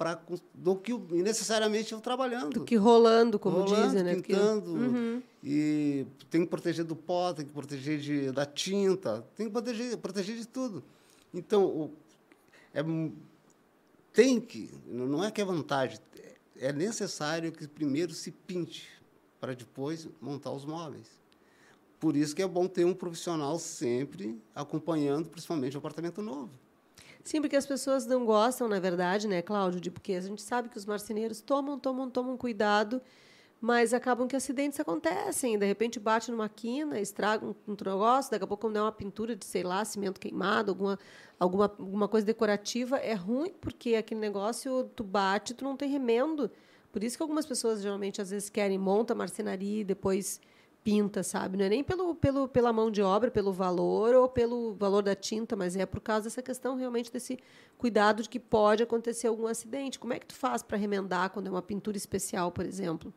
pra, do que necessariamente eu trabalhando. Do que rolando, como rolando, dizem, né? Pintando. Uhum. E tem que proteger do pó, tem que proteger de, da tinta, tem que proteger, proteger de tudo. Então, o, é, tem que, não é que é vantagem, é necessário que primeiro se pinte para depois montar os móveis. Por isso que é bom ter um profissional sempre acompanhando, principalmente o apartamento novo. Sim, porque as pessoas não gostam, na verdade, né, Cláudio, de porque a gente sabe que os marceneiros tomam, tomam, tomam cuidado, mas acabam que acidentes acontecem. De repente bate numa quina, estraga um, um negócio, daqui a pouco quando é uma pintura de, sei lá, cimento queimado, alguma, alguma, alguma coisa decorativa, é ruim porque aquele negócio tu bate, tu não tem remendo. Por isso que algumas pessoas geralmente às vezes querem monta marcenaria e depois pinta, sabe? Não é nem pelo, pelo, pela mão de obra, pelo valor ou pelo valor da tinta, mas é por causa dessa questão realmente desse cuidado de que pode acontecer algum acidente. Como é que tu faz para remendar quando é uma pintura especial, por exemplo?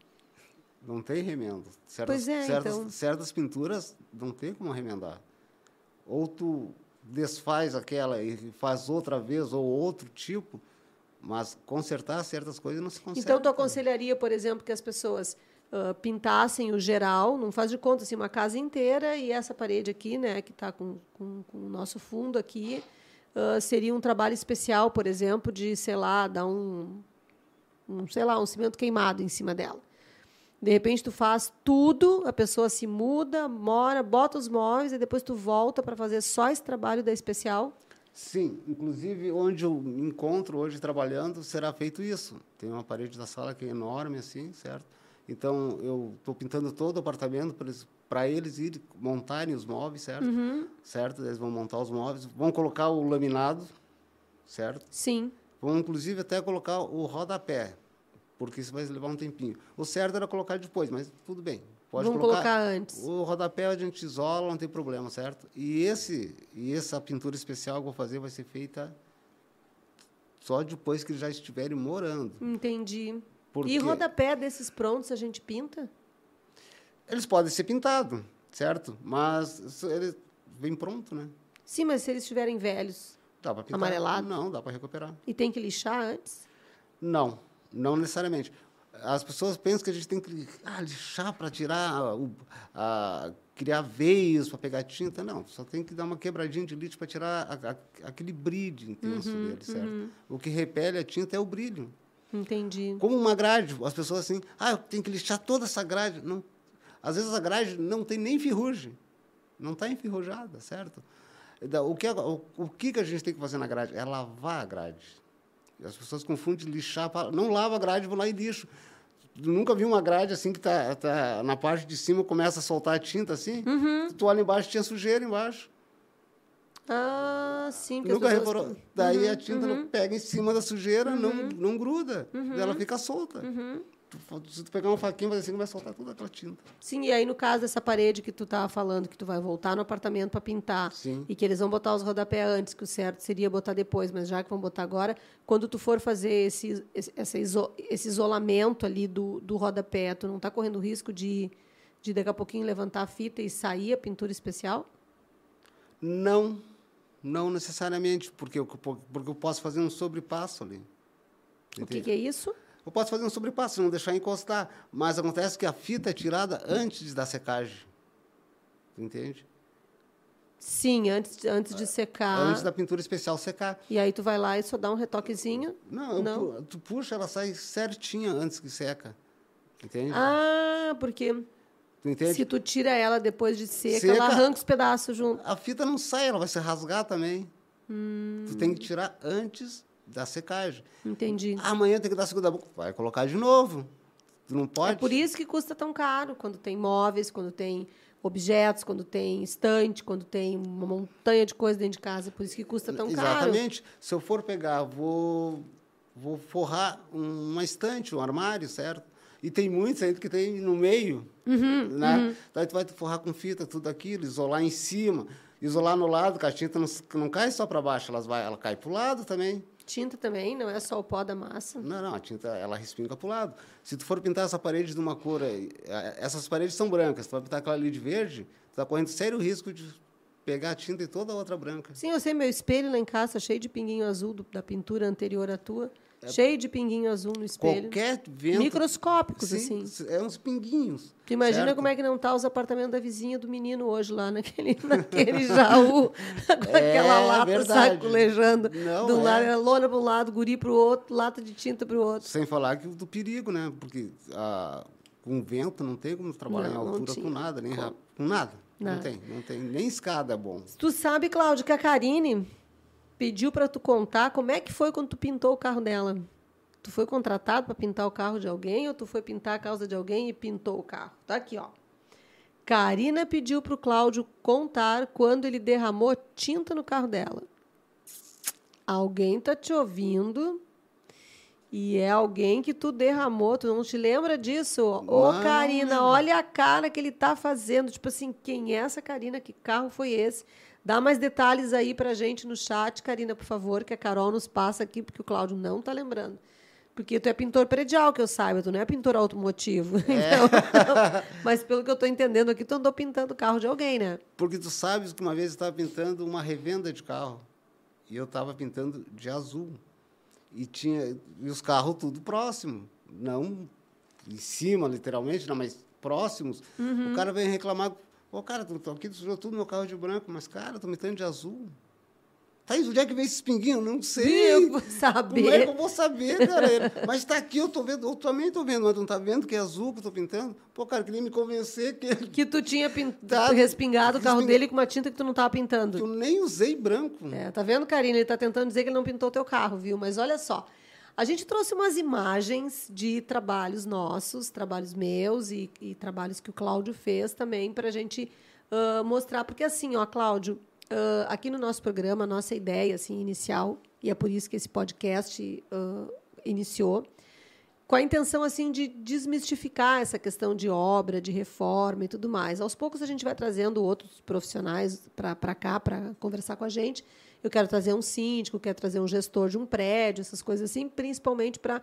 Não tem remendo. Certas, pois é, certas, então... certas pinturas não tem como remendar. Ou tu desfaz aquela e faz outra vez ou outro tipo, mas consertar certas coisas não se consegue. Então tu aconselharia, por exemplo, que as pessoas uh, pintassem o geral, não faz de conta assim, uma casa inteira e essa parede aqui, né, que está com, com, com, o nosso fundo aqui, uh, seria um trabalho especial, por exemplo, de, sei lá, dar um, um, sei lá, um cimento queimado em cima dela. De repente tu faz tudo, a pessoa se muda, mora, bota os móveis e depois tu volta para fazer só esse trabalho da especial. Sim, inclusive onde eu me encontro hoje trabalhando será feito isso. Tem uma parede da sala que é enorme assim, certo? Então, eu estou pintando todo o apartamento para eles, eles ir montarem os móveis, certo? Uhum. Certo? Eles vão montar os móveis, vão colocar o laminado, certo? Sim. Vão, inclusive, até colocar o rodapé, porque isso vai levar um tempinho. O certo era colocar depois, mas tudo bem. Pode Vamos colocar, colocar antes. O rodapé a gente isola, não tem problema, certo? E, esse, e essa pintura especial que eu vou fazer vai ser feita só depois que eles já estiverem morando. Entendi. Porque e rodapé desses prontos a gente pinta? Eles podem ser pintados, certo? Mas ele vem pronto, né? Sim, mas se eles estiverem velhos, dá para pintar. amarelado? Não, dá para recuperar. E tem que lixar antes? Não, não necessariamente. as pessoas pensam que a gente tem que ah, lixar para tirar, o, a, criar veios para pegar tinta. Não, só tem que dar uma quebradinha de lítio para tirar a, a, aquele brilho intenso Uhum, dele, certo? O que repele a tinta é o brilho. Entendi. Como uma grade, as pessoas assim, ah, eu tenho que lixar toda essa grade. Não, às vezes a grade não tem nem ferrugem, não está enferrujada, certo? Então, O que, o, o que a gente tem que fazer na grade? É lavar a grade. As pessoas confundem lixar, para- não lava a grade, vou lá e lixo. Tu nunca viu uma grade assim que tá, tá na parte de cima começa a soltar a tinta assim? Uhum. Tu olha embaixo, tinha sujeira embaixo. Ah, sim. Nunca pessoas- reparou? Daí a tinta não pega em cima da sujeira, não, não gruda. Ela fica solta. Tu- se tu pegar uma faquinha, vai assim, vai soltar toda aquela tinta. Sim, e aí no caso dessa parede que tu tava falando, que tu vai voltar no apartamento para pintar, Sim. e que eles vão botar os rodapé antes, que o certo seria botar depois, mas já que vão botar agora, quando tu for fazer esse, esse, iso- esse isolamento ali do, do rodapé, tu não tá correndo risco de, de daqui a pouquinho levantar a fita e sair a pintura especial? Não, não necessariamente, porque eu, porque eu posso fazer um sobrepasso ali. O que, Entende? que é isso? Eu posso fazer um sobrepasso, não deixar encostar. Mas acontece que a fita é tirada antes da secagem. Tu Entende? Sim, antes, antes de secar. Antes da pintura especial secar. E aí tu vai lá e só dá um retoquezinho. Não, Não? pu- tu puxa, ela sai certinha antes que seca. Entende? Ah, porque tu entende? se tu tira ela depois de seca, Seca. ela arranca os pedaços junto. A fita não sai, ela vai se rasgar também. Hum. Tu tem que tirar antes da secagem. Entendi. Amanhã tem que dar segunda boca. Vai colocar de novo. Tu não pode. É por isso que custa tão caro quando tem móveis, quando tem objetos, quando tem estante, quando tem uma montanha de coisa dentro de casa. Por isso que custa tão caro. Exatamente. Se eu for pegar, vou, vou forrar um- uma estante, um armário, certo? E tem muitos ainda que tem no meio. Uhum, né? Daí tu vai forrar com fita tudo aquilo, isolar em cima, isolar no lado, que a tinta não, não cai só para baixo, elas vai, ela cai para o lado também. Tinta também, não é só o pó da massa. Não, não, a tinta ela respinga para o lado. Se tu for pintar essa parede de uma cor, eh, essas paredes são brancas, tu vai pintar aquela ali de verde, tu está correndo sério risco de pegar a tinta e toda a outra branca. Sim, eu sei, meu espelho lá em casa tá cheio de pinguinho azul do- da pintura anterior à tua. É Cheio de pinguinho azul no espelho. Qualquer vento. Microscópicos, Sim, assim. É uns pinguinhos. Tu imagina certo? como é que não tá os apartamentos da vizinha do menino hoje lá naquele, naquele Jaú, com aquela É lata verdade. sacolejando. Não, do é. lado, era lona para um lado, guri para o outro, lata de tinta para o outro. Sem falar que do perigo, né? Porque ah, com vento não tem como trabalhar Não, em altura com nada, nem rápido. Com nada. Nada. Não tem, não tem. Nem escada é bom. Tu sabe, Cláudio, que a Karine pediu para tu contar como é que foi quando tu pintou o carro dela. Tu foi contratado para pintar o carro de alguém ou tu foi pintar a causa de alguém e pintou o carro? Tá aqui, ó. Karina pediu para o Cláudio contar quando ele derramou tinta no carro dela. Alguém tá te ouvindo e é alguém que tu derramou. Tu não te lembra disso? Ô, Não, Karina, olha a cara que ele tá fazendo. Tipo assim, quem é essa Karina? Que carro foi esse? Dá mais detalhes aí pra gente no chat, Karina, por favor, que a Carol nos passa aqui, porque o Cláudio não tá lembrando. Porque tu é pintor predial, que eu saiba, tu não é pintor automotivo. Então, não. mas pelo que eu tô entendendo aqui, tu andou pintando o carro de alguém, né? Porque tu sabes que uma vez eu estava pintando uma revenda de carro. E eu estava pintando de azul. E tinha e os carros tudo próximo. Não em cima, literalmente, não, mas próximos. Uhum. O cara vem reclamar. Ô, cara, tu, tu aqui tu sujou tudo meu carro de branco. Mas, cara, eu tô pintando de azul. Tá, e onde é que veio esses pinguinhos? Não sei. Eu vou Como é que saber. eu vou saber, cara? Mas está aqui, eu tô vendo, eu também tô vendo, mas tu não tá vendo que é azul que eu tô pintando? Pô, cara, queria me convencer que, Que tu tinha pin- Tá. respingado o carro Resping- dele com uma tinta que tu não tava pintando. que eu nem usei branco. É, tá vendo, Karina? Ele tá tentando dizer que ele não pintou teu carro, viu? Mas olha só. A gente trouxe umas imagens de trabalhos nossos, trabalhos meus e, e trabalhos que o Cláudio fez também para a gente ah, mostrar. Porque assim, ó, Cláudio, ah, aqui no nosso programa, a nossa ideia assim, inicial, e é por isso que esse podcast ah, iniciou, com a intenção assim de desmistificar essa questão de obra, de reforma e tudo mais. Aos poucos a gente vai trazendo outros profissionais para cá para conversar com a gente. Eu quero trazer um síndico, quero trazer um gestor de um prédio, essas coisas assim, principalmente para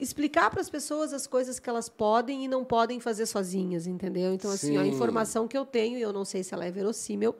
explicar para as pessoas as coisas que elas podem e não podem fazer sozinhas, entendeu? Então assim, a informação que eu tenho, e eu não sei se ela é verossímil,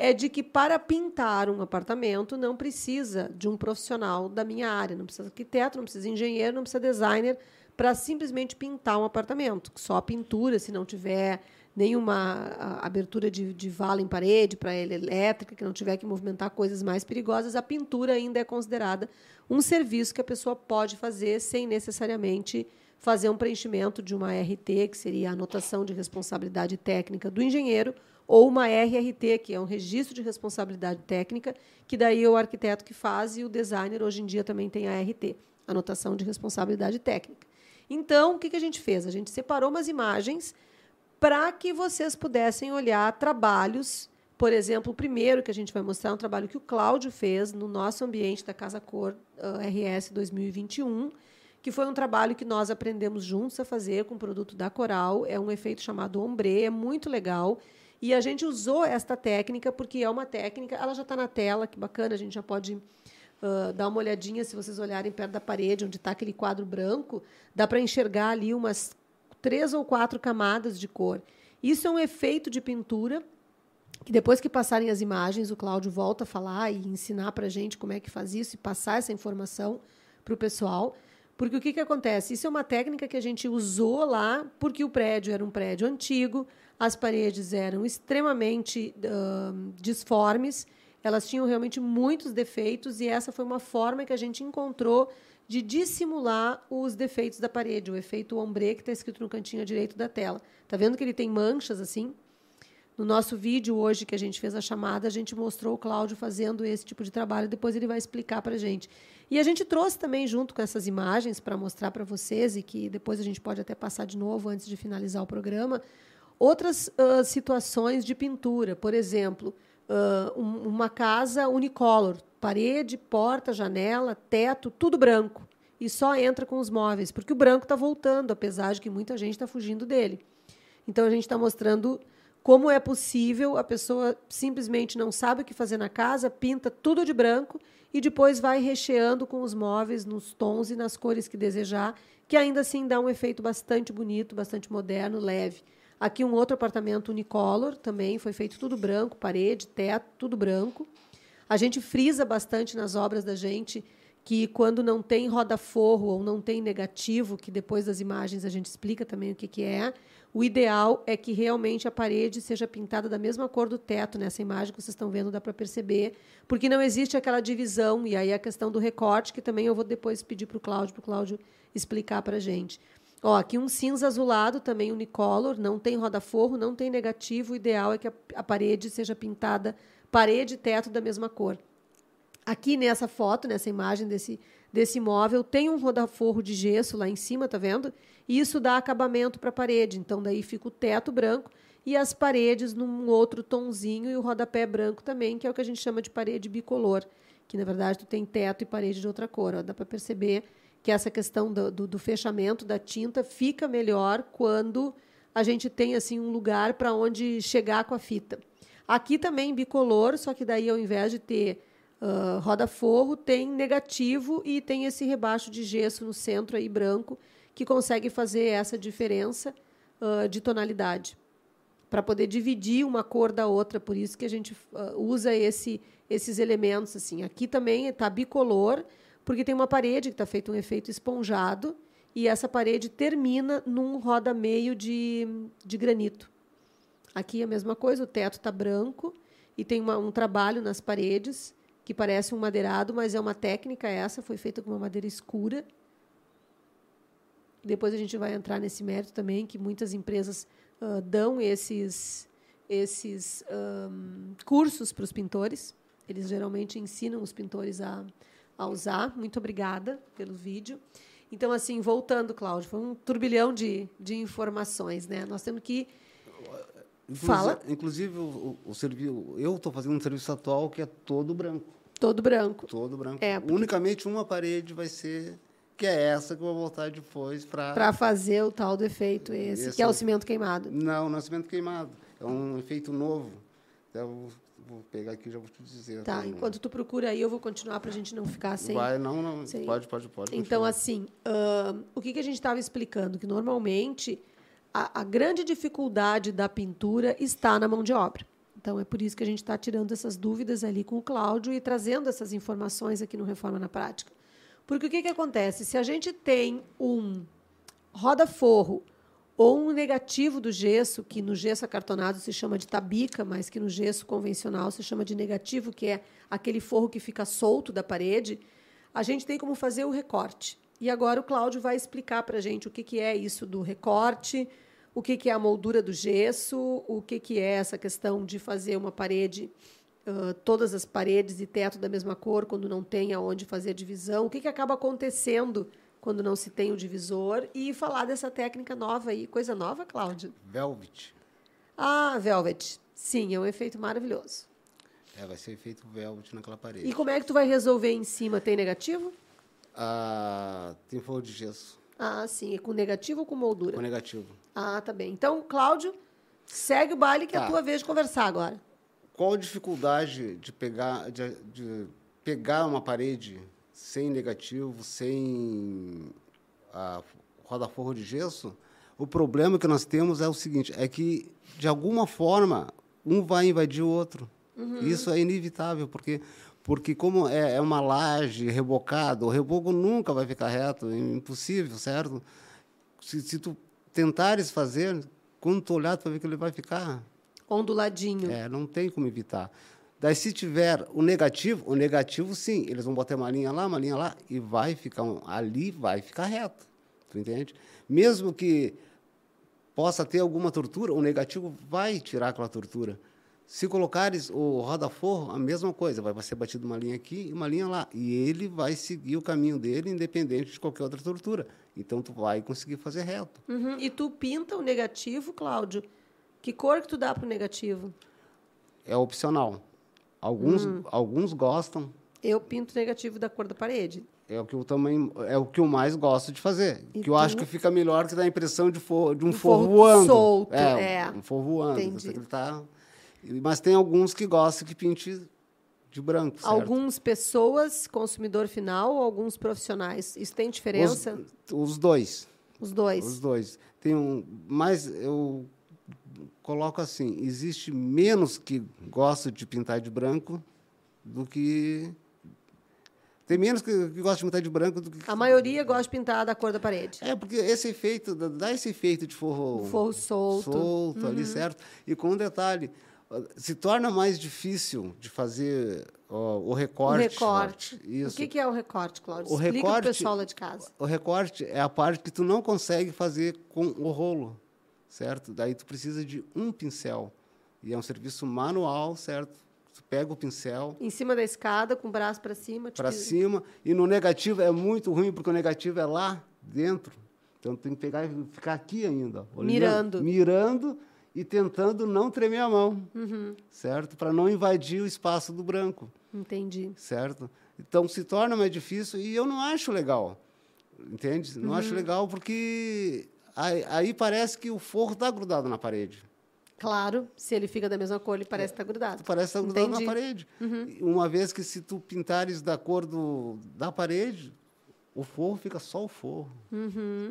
é de que para pintar um apartamento não precisa de um profissional da minha área, não precisa de arquiteto, não precisa de engenheiro, não precisa de designer para simplesmente pintar um apartamento. Só pintura, se não tiver nenhuma abertura de, de vala em parede para ele elétrica, que não tiver que movimentar coisas mais perigosas, a pintura ainda é considerada um serviço que a pessoa pode fazer sem necessariamente fazer um preenchimento de uma RT, que seria a anotação de responsabilidade técnica do engenheiro, ou uma RRT, que é um registro de responsabilidade técnica, que daí é o arquiteto que faz e o designer hoje em dia também tem a RT, anotação de responsabilidade técnica. Então, o que a gente fez? A gente separou umas imagens para que vocês pudessem olhar trabalhos. Por exemplo, o primeiro que a gente vai mostrar é um trabalho que o Cláudio fez no nosso ambiente da Casa Cor RS 2021, que foi um trabalho que nós aprendemos juntos a fazer com o produto da Coral. É um efeito chamado ombre, é muito legal. E a gente usou esta técnica porque é uma técnica, ela já está na tela, que bacana, a gente já pode uh, dar uma olhadinha, se vocês olharem perto da parede, onde está aquele quadro branco, dá para enxergar ali umas três ou quatro camadas de cor. Isso é um efeito de pintura que depois que passarem as imagens, o Cláudio volta a falar e ensinar para a gente como é que faz isso e passar essa informação para o pessoal. Porque o que, que acontece? Isso é uma técnica que a gente usou lá porque o prédio era um prédio antigo, as paredes eram extremamente uh, disformes, elas tinham realmente muitos defeitos e essa foi uma forma que a gente encontrou de dissimular os defeitos da parede, o efeito ombre que está escrito no cantinho direito da tela. Está vendo que ele tem manchas assim? No nosso vídeo hoje que a gente fez a chamada, a gente mostrou o Cláudio fazendo esse tipo de trabalho, depois ele vai explicar para a gente. E a gente trouxe também, junto com essas imagens, para mostrar para vocês, e que depois a gente pode até passar de novo antes de finalizar o programa, outras uh, situações de pintura. Por exemplo, uh, um, uma casa unicolor, parede, porta, janela, teto, tudo branco. E só entra com os móveis, porque o branco está voltando, apesar de que muita gente está fugindo dele. Então a gente está mostrando como é possível a pessoa simplesmente não sabe o que fazer na casa, pinta tudo de branco e depois vai recheando com os móveis nos tons e nas cores que desejar, que ainda assim dá um efeito bastante bonito, bastante moderno, leve. Aqui um outro apartamento unicolor, também foi feito tudo branco, parede, teto, tudo branco. A gente frisa bastante nas obras da gente que quando não tem roda-forro ou não tem negativo, que depois das imagens a gente explica também o que, que é, o ideal é que realmente a parede seja pintada da mesma cor do teto. Nessa imagem que vocês estão vendo, dá para perceber, porque não existe aquela divisão. E aí a questão do recorte, que também eu vou depois pedir para o Cláudio, para o Cláudio explicar para a gente. Ó, aqui um cinza azulado, também unicolor, não tem roda-forro, não tem negativo. O ideal é que a, a parede seja pintada, parede e teto da mesma cor. Aqui nessa foto, nessa imagem desse, desse móvel, tem um roda-forro de gesso lá em cima, tá vendo? E isso dá acabamento para a parede. Então, daí fica o teto branco e as paredes num outro tonzinho e o rodapé branco também, que é o que a gente chama de parede bicolor, que na verdade tu tem teto e parede de outra cor. Ó, dá para perceber que essa questão do, do, do, fechamento da tinta fica melhor quando a gente tem assim um lugar para onde chegar com a fita. Aqui também bicolor, só que daí ao invés de ter uh, roda-forro, tem negativo e tem esse rebaixo de gesso no centro aí branco que consegue fazer essa diferença uh, de tonalidade para poder dividir uma cor da outra. Por isso que a gente uh, usa esse, esses elementos assim. Aqui também está bicolor porque tem uma parede que está feito um efeito esponjado e essa parede termina num roda-meio de, de granito. Aqui é a mesma coisa, o teto está branco e tem uma, um trabalho nas paredes que parece um madeirado, mas é uma técnica essa, foi feita com uma madeira escura. Depois a gente vai entrar nesse mérito também, que muitas empresas uh, dão esses, esses um, cursos para os pintores. Eles geralmente ensinam os pintores a, a usar. Muito obrigada pelo vídeo. Então, assim, voltando, Cláudio, foi um turbilhão de, de informações, né? Nós temos que. Inclusive, Fala. Inclusive, o, o serviço, eu estou fazendo um serviço atual que é todo branco. Todo branco. Todo branco. É, porque... Unicamente uma parede vai ser que é essa que eu vou voltar depois para para fazer o tal do efeito esse, esse que é o cimento queimado. Não, não é cimento queimado. É um efeito novo. Então, vou pegar aqui e já vou te dizer. Tá, enquanto tu procura aí, eu vou continuar para a gente não ficar sem. Vai, não, não. Sem... Pode, pode, pode. Então, assim, uh, o que, que a gente estava explicando? Que normalmente a, a, grande dificuldade da pintura está na mão de obra. Então, é por isso que a gente está tirando essas dúvidas ali com o Cláudio e trazendo essas informações aqui no Reforma na Prática. Porque o que, que acontece? Se a gente tem um roda-forro ou um negativo do gesso, que no gesso acartonado se chama de tabica, mas que no gesso convencional se chama de negativo, que é aquele forro que fica solto da parede, a gente tem como fazer o recorte. E agora o Cláudio vai explicar para a gente o que, que é isso do recorte, o que, que é a moldura do gesso, o que, que é essa questão de fazer uma parede, uh, todas as paredes e teto da mesma cor, quando não tem aonde fazer a divisão, o que, que acaba acontecendo quando não se tem o divisor, e falar dessa técnica nova aí, coisa nova, Cláudio? Velvet. Ah, Velvet. Sim, é um efeito maravilhoso. É, vai ser feito velvet naquela parede. E como é que tu vai resolver em cima? Tem negativo? Ah, tem forro de gesso. Ah, sim. É com negativo ou com moldura? Com negativo. Ah, tá bem. Então, Cláudio, segue o baile que é a Tá. tua vez de conversar agora. Qual a dificuldade de pegar, de, de pegar uma parede sem negativo, sem a roda-forro de gesso? O problema que nós temos é o seguinte, é que, de alguma forma, um vai invadir o outro. Isso é inevitável, porque, porque como é, é uma laje rebocada, o reboco nunca vai ficar reto, é impossível, certo? Se, se tu tentares fazer, quando tu olhar, tu vai ver que ele vai ficar Onduladinho. é, não tem como evitar. Daí, se tiver o negativo, o negativo, sim, eles vão botar uma linha lá, uma linha lá, e vai ficar, um, ali vai ficar reto. Tu entende? Mesmo que possa ter alguma tortura, o negativo vai tirar aquela tortura. Se colocares o roda-forro, a mesma coisa, vai ser batido uma linha aqui e uma linha lá. E ele vai seguir o caminho dele, independente de qualquer outra tortura. Então, tu vai conseguir fazer reto. Uhum. E tu pinta o negativo, Cláudio. Que cor que tu dá pro negativo? É opcional. Alguns, alguns gostam, Eu pinto negativo da cor da parede. É o que eu também é o que eu mais gosto de fazer. E que eu acho que fica melhor que dá a impressão de, for, de um Do forro voando. solto, é, é. um forro voando. Entendi. Ele tá- Mas tem alguns que gostam que pinte de branco, certo? Alguns pessoas, consumidor final, ou alguns profissionais. Isso tem diferença? Os, os dois. Os, dois. Os dois. Tem um, mas eu coloco assim, existe menos que gosta de pintar de branco do que tem menos que, que gosta de pintar de branco do que A maioria gosta de pintar da cor da parede. É, porque esse efeito, dá- esse efeito de forro, Forro solto. solto ali, certo? E com um detalhe, se torna mais difícil de fazer ó, o O recorte. recorte. forte. Isso. O que, que é o recorte, Cláudio? O Explica recorte- pessoal lá de casa. O recorte é a parte que tu não consegue fazer com o rolo, certo? Daí tu precisa de um pincel. E é um serviço manual, certo? Tu pega o pincel Em cima da escada, com o braço para cima. para cima. E no negativo é muito ruim, porque o negativo é lá dentro. Então tem que pegar e ficar aqui ainda. olhando, Mirando. Mirando e tentando não tremer a mão, Uhum, certo? Para não invadir o espaço do branco, entendi. certo? Então se torna mais difícil e eu não acho legal, entende? Não Uhum. acho legal porque aí, aí parece que o forro está grudado na parede. Claro, se ele fica da mesma cor, ele parece estar grudado. Parece estar grudado Entendi. na parede. Uhum. Uma vez que se tu pintares da cor do, da parede, o forro fica só o forro.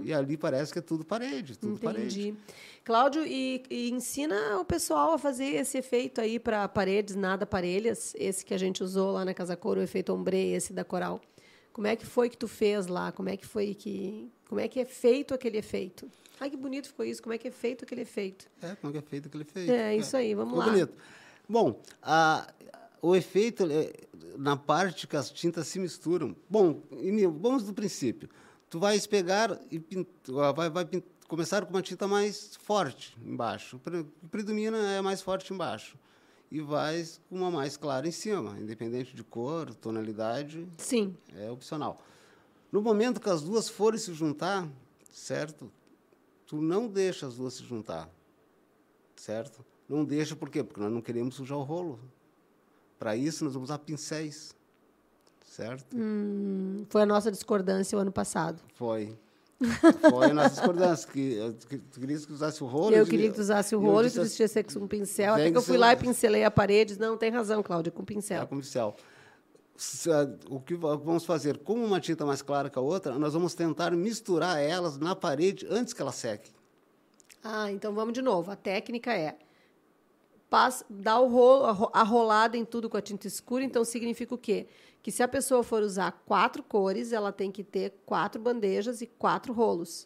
E ali parece que é tudo parede, tudo parede. Uhum. Entendi. Cláudio, e, e ensina o pessoal a fazer esse efeito aí para paredes nada parelhas, esse que a gente usou lá na Casa Cor, o efeito ombre, esse da coral. Como é que foi que tu fez lá? Como é que foi que como é que é feito aquele efeito? Ai, que bonito ficou isso. Como é que é feito aquele efeito? É, como é que é feito aquele efeito. É, isso aí, vamos Ficou lá. bonito. Bom, a- o efeito é, na parte que as tintas se misturam. Bom, vamos do princípio. Tu vais pegar e vai, vai começar com uma tinta mais forte embaixo. O que predomina é mais forte embaixo. E vais com uma mais clara em cima, independente de cor, tonalidade, Sim. é opcional. No momento que as duas forem se juntar, certo? Tu não deixa as duas se juntar, certo? Não deixa por quê? Porque nós não queremos sujar o rolo. Para isso, nós vamos usar pincéis, certo? Hum, foi a nossa discordância o ano passado. Foi. Foi a nossa discordância. Que, tu querias que usasse o rolo. eu de- queria que tu usasse o rolo e disse tu assim, dissesse com um pincel. Até que eu fui lá e pincelei a parede. Não, tem razão, Cláudia, com pincel. É, com pincel. O que va- vamos fazer? Como uma tinta mais clara que a outra, nós vamos tentar misturar elas na parede antes que ela seque. Ah, então vamos de novo. A técnica é passa, dá o rolo, a ro- a rolada em tudo com a tinta escura. Então significa o quê? Que se a pessoa for usar quatro cores, ela tem que ter quatro bandejas e quatro rolos.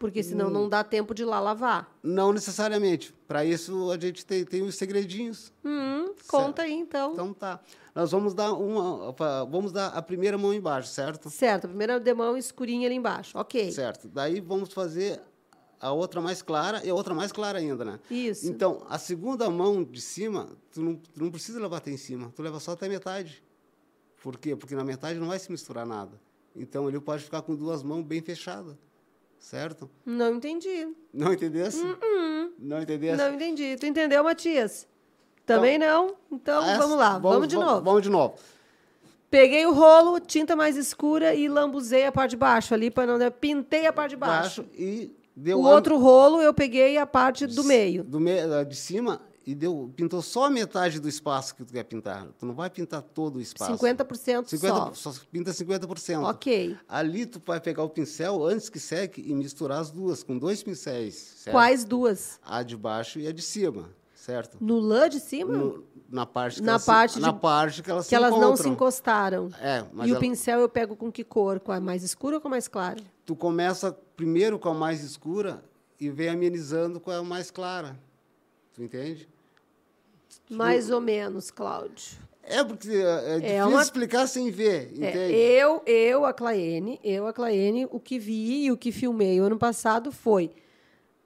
Porque senão não dá tempo de lá lavar. Não necessariamente. Para isso, a gente tem, tem os segredinhos. Hum, conta aí, então. Então tá. Nós vamos dar uma. Vamos dar a primeira mão embaixo, certo? Certo, a primeira demão escurinha ali embaixo. Ok. Certo. Daí vamos fazer a outra mais clara e a outra mais clara ainda, né? Isso. Então, a segunda mão de cima, tu não, tu não precisa levar até em cima, tu leva só até metade. Por quê? Porque na metade não vai se misturar nada. Então, ele pode ficar com duas mãos bem fechadas, certo? Não entendi. Não entendesse? Uh-uh. Não entendesse? Não entendi. Tu entendeu, Matias? Também não? Então, Essa- vamos lá. Vamos, de novo. Vamos de novo. Peguei o rolo, tinta mais escura e lambuzei a parte de baixo ali para não pintei a parte de baixo. Baixo e deu O outro rolo eu peguei a parte do meio. do meio de cima e deu pintou só a metade do espaço que tu quer pintar. Tu não vai pintar todo o espaço. 50%, 50 só. só pinta 50%. OK. Ali tu vai pegar o pincel antes que seque e misturar as duas com dois pincéis. Certo? Quais duas? A de baixo e a de cima, certo? No lã de cima? No- na parte que Na elas, parte se, de- na parte que elas que elas não se encontram. encostaram. É, mas e o ela- pincel eu pego com que cor? Com a mais escura ou com a mais clara? tu começa primeiro com a mais escura e vem amenizando com a mais clara. Tu entende? Mais ou menos, Cláudio. É porque é, é difícil uma- explicar sem ver, É, entende? eu, eu, a Claene, eu, a Claene, o que vi e o que filmei o ano passado foi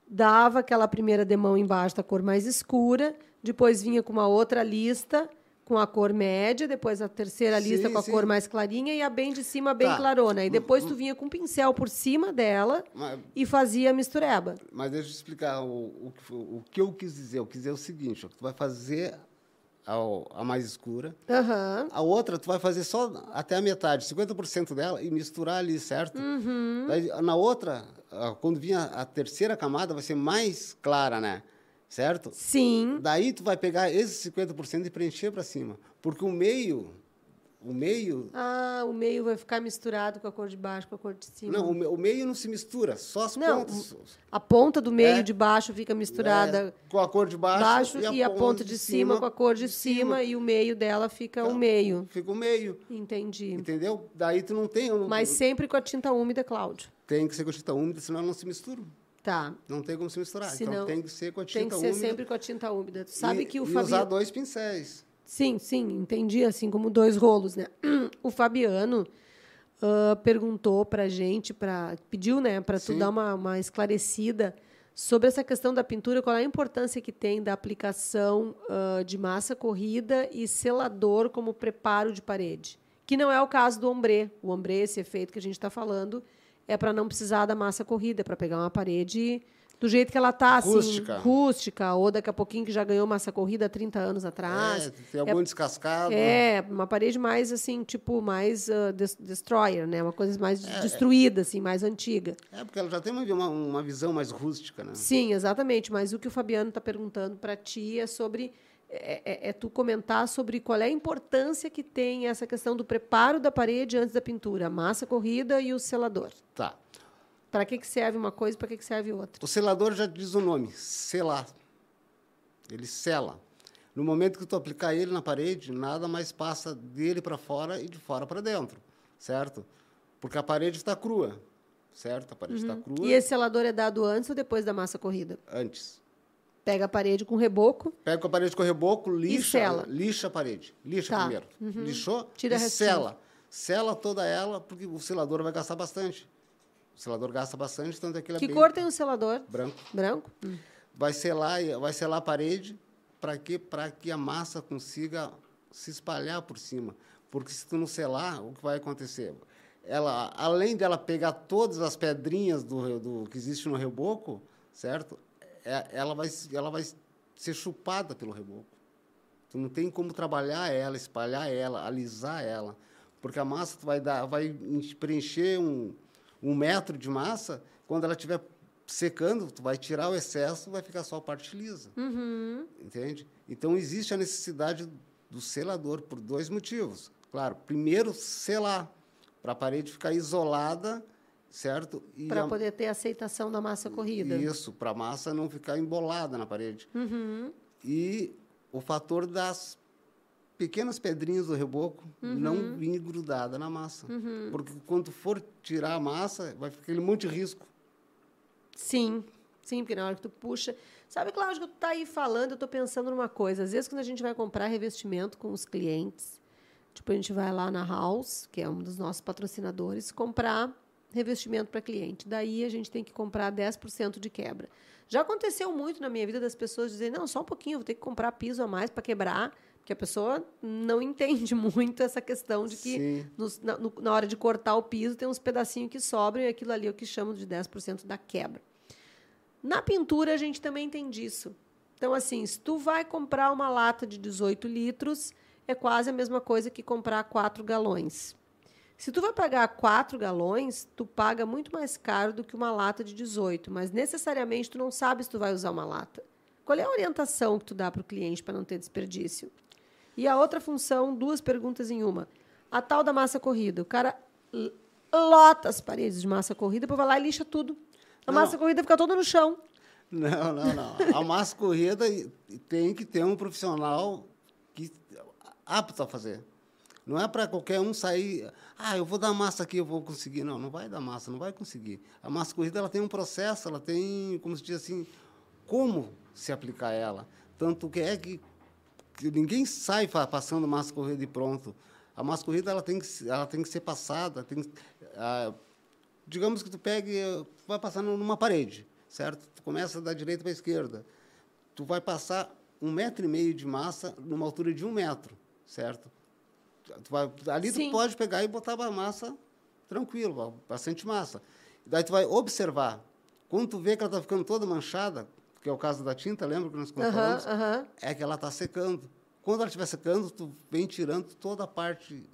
dava aquela primeira demão embaixo da cor mais escura, depois vinha com uma outra lista com a cor média, depois a terceira Sim, lista com a sim. cor mais clarinha e a bem de cima bem Tá. clarona. E depois tu vinha com um pincel por cima dela Mas, e fazia a mistureba. mas deixa eu explicar o, o, o que eu quis dizer. Eu quis dizer o seguinte, ó, tu vai fazer a, a mais escura, Aham. a outra tu vai fazer só até a metade, 50% dela, e misturar ali, certo? Uhum. Daí, na outra, quando vinha a terceira camada, vai ser mais clara, né? Certo? Sim. Daí tu vai pegar esses 50% e preencher para cima. Porque o meio, o meio... Ah, o meio vai ficar misturado com a cor de baixo, com a cor de cima. Não, o, me- o meio não se mistura, só as Não, pontas. A ponta do meio É. de baixo fica misturada É, com a cor de baixo, baixo e a, ponta de cima com a cor de cima, e o meio dela fica o meio. Fica o meio, Entendi. entendeu? Daí tu não tem... Mas sempre com a tinta úmida, Cláudio. Tem que ser com a tinta úmida, senão ela não se mistura. Tá. Não tem como se misturar. Senão, então tem que ser com a tinta Tem que ser úmida. sempre com a tinta úmida. Tu sabe e, que o Fabiano. usar dois pincéis. Sim, sim, entendi, assim como dois rolos, né? O Fabiano ah, perguntou pra gente, pra, pediu, né, para tu dar uma, uma esclarecida sobre essa questão da pintura, qual é a importância que tem da aplicação ah, de massa corrida e selador como preparo de parede. Que não é o caso do ombré. O ombré, esse efeito que a gente está falando, é para não precisar da massa corrida, para pegar uma parede do jeito que ela tá, assim, Rústica. rústica, ou daqui a pouquinho que já ganhou massa corrida há 30 anos atrás. É, tem algum descascado. É, uma parede mais assim, tipo, mais des- destroyer, né? Uma coisa mais É, destruída, assim, mais antiga. É, porque ela já tem uma, uma, uma visão mais rústica, né? Sim, exatamente. Mas o que o Fabiano está perguntando para ti é sobre. É, é- é tu comentar sobre qual é a importância que tem essa questão do preparo da parede antes da pintura, a massa corrida e o selador. Tá. Para que, que serve uma coisa e para que, que serve outra? O selador já diz o nome, selar. Ele sela. No momento que tu aplicar ele na parede, nada mais passa dele para fora e de fora para dentro, certo? Porque a parede está crua, certo? A parede está crua Uhum. E esse selador é dado antes ou depois da massa corrida? antes. Pega a parede com reboco. Pega com a parede com reboco, lixa, lixa a parede. Lixa Tá. primeiro. Lixou Tira e sela. Sela toda ela, porque o selador vai gastar bastante. O selador gasta bastante, tanto é que ele Que é cor tem o selador? branco. Branco? vai selar, vai selar a parede para quê? Para que a massa consiga se espalhar por cima. Porque se tu não selar, o que vai acontecer? Ela, além dela pegar todas as pedrinhas do, do que existe no reboco, certo? É- ela vai ela vai ser chupada pelo reboco. Tu não tem como trabalhar ela, espalhar ela, alisar ela, porque a massa tu vai dar, vai preencher um, um metro de massa, quando ela estiver secando, tu vai tirar o excesso, vai ficar só a parte lisa, Uhum. entende? Então existe a necessidade do selador por dois motivos. Claro, primeiro selar para a parede ficar isolada, certo? Para poder ter aceitação da massa corrida. isso, para a massa não ficar embolada na parede. Uhum. E o fator das pequenas pedrinhas do reboco Uhum. não vir grudada na massa. Porque quando for tirar a massa, vai ficar aquele monte de risco. Sim, sim, porque na hora que tu puxa. Sabe, Cláudio, que tu tá aí falando, eu tô pensando numa coisa. Às vezes, quando a gente vai comprar revestimento com os clientes, tipo, a gente vai lá na House, que é um dos nossos patrocinadores, comprar revestimento para cliente. Daí a gente tem que comprar 10% de quebra. Já aconteceu muito na minha vida das pessoas dizerem, não, só um pouquinho, vou ter que comprar piso a mais para quebrar, porque a pessoa não entende muito essa questão de que nos, na, no, na, hora de cortar o piso tem uns pedacinhos que sobram e aquilo ali é o que chamam de 10% da quebra. Na pintura a gente também tem disso. Então, assim, se tu vai comprar uma lata de 18 litros, é quase a mesma coisa que comprar 4 galões. Se tu vai pagar 4 galões, tu paga muito mais caro do que uma lata de 18, mas necessariamente tu não sabe se tu vai usar uma lata. Qual é a orientação que tu dá para o cliente para não ter desperdício? E a outra função, duas perguntas em uma. A tal da massa corrida. O cara lota as paredes de massa corrida, depois vai lá e lixa tudo. A não. massa corrida fica toda no chão. Não, não, não. A massa corrida tem que ter um profissional que apto a fazer. Não é para qualquer um sair, ah, eu vou dar massa aqui, eu vou conseguir. Não, não vai dar massa, não vai conseguir. A massa corrida ela tem um processo, ela tem, como se diz assim, como se aplicar ela. Tanto que é que, que ninguém sai passando massa corrida e pronto. A massa corrida ela tem que, ela tem que ser passada. Tem, ah, digamos que tu pegue, vai passando numa parede, certo? Tu começa da direita para a esquerda. Tu vai passar um metro e meio de massa numa altura de um metro, certo? Tu vai, ali Sim. tu pode pegar e botar a massa tranquilo, bastante massa. Daí tu vai observar. Quando tu vê que ela está ficando toda manchada, que é o caso da tinta, lembra que nós falamos? Uh -huh, uh -huh. É que ela está secando. Quando ela estiver secando, tu vem tirando toda a parte,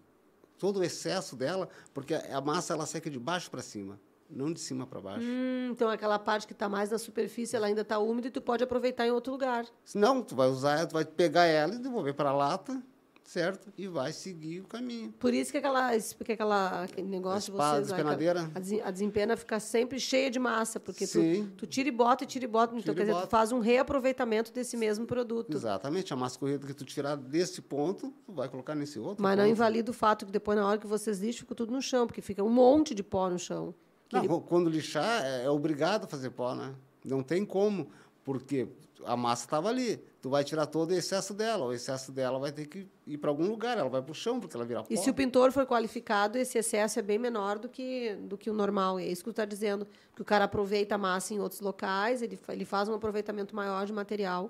todo o excesso dela, porque a massa ela seca de baixo para cima, não de cima para baixo. Hum, então aquela parte que está mais na superfície, ela ainda está úmida e tu pode aproveitar em outro lugar. Não, tu vai usar, tu vai pegar ela e devolver para a lata certo? E vai seguir o caminho. Por isso que aquela, porque aquela aquele negócio de vocês, despenadeira. a, desempena fica sempre cheia de massa, porque tu, tu, tira e bota e tira e bota, então quer dizer, tu faz um reaproveitamento desse mesmo produto. Exatamente, a massa corrida que tu tirar desse ponto, tu vai colocar nesse outro. Mas ponto. não invalida o fato que depois na hora que vocês lixam, fica tudo no chão, porque fica um monte de pó no chão. Não, ele... quando lixar é, é obrigado a fazer pó, né? Não tem como, porque a massa estava ali tu vai tirar todo o excesso dela. O excesso dela vai ter que ir para algum lugar, ela vai para o chão, porque ela vira pó. E se o pintor for qualificado, esse excesso é bem menor do que, do que o normal. É isso que tu está dizendo, que o cara aproveita a massa em outros locais, ele, ele faz um aproveitamento maior de material.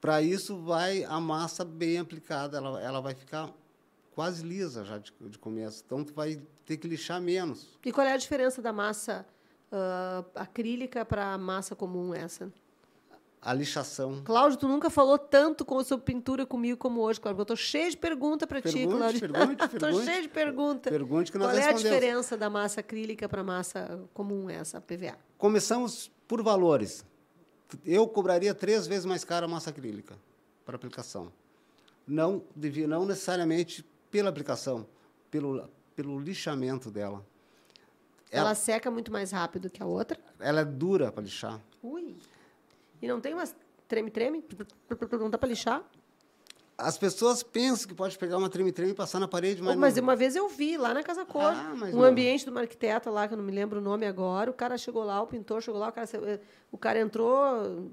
Para isso, vai a massa bem aplicada, ela, ela vai ficar quase lisa já de, de começo. Então, tu vai ter que lixar menos. E qual é a diferença da massa uh, acrílica para a massa comum essa? A lixação. Cláudio, tu nunca falou tanto com, sobre pintura comigo como hoje, Cláudio. Eu estou cheio de pergunta para ti, Cláudio. Pergunte, Estou cheio de pergunta. Pergunte que nós Qual é a diferença da massa acrílica para massa comum, essa PVA? Começamos por valores. Eu cobraria três vezes mais caro a massa acrílica para aplicação. Não, devia, não necessariamente pela aplicação, pelo, pelo lixamento dela. Ela, ela seca muito mais rápido que a outra? Ela é dura para lixar. Ui. E não tem umas treme-treme? Não dá para lixar? As pessoas pensam que pode pegar uma treme-treme e passar na parede, mas. Oh, mas não... uma vez eu vi lá na Casa Cor, ah, um não. ambiente de uma arquiteta lá, que eu não me lembro o nome agora. O cara chegou lá, o pintor chegou lá, o cara, o cara entrou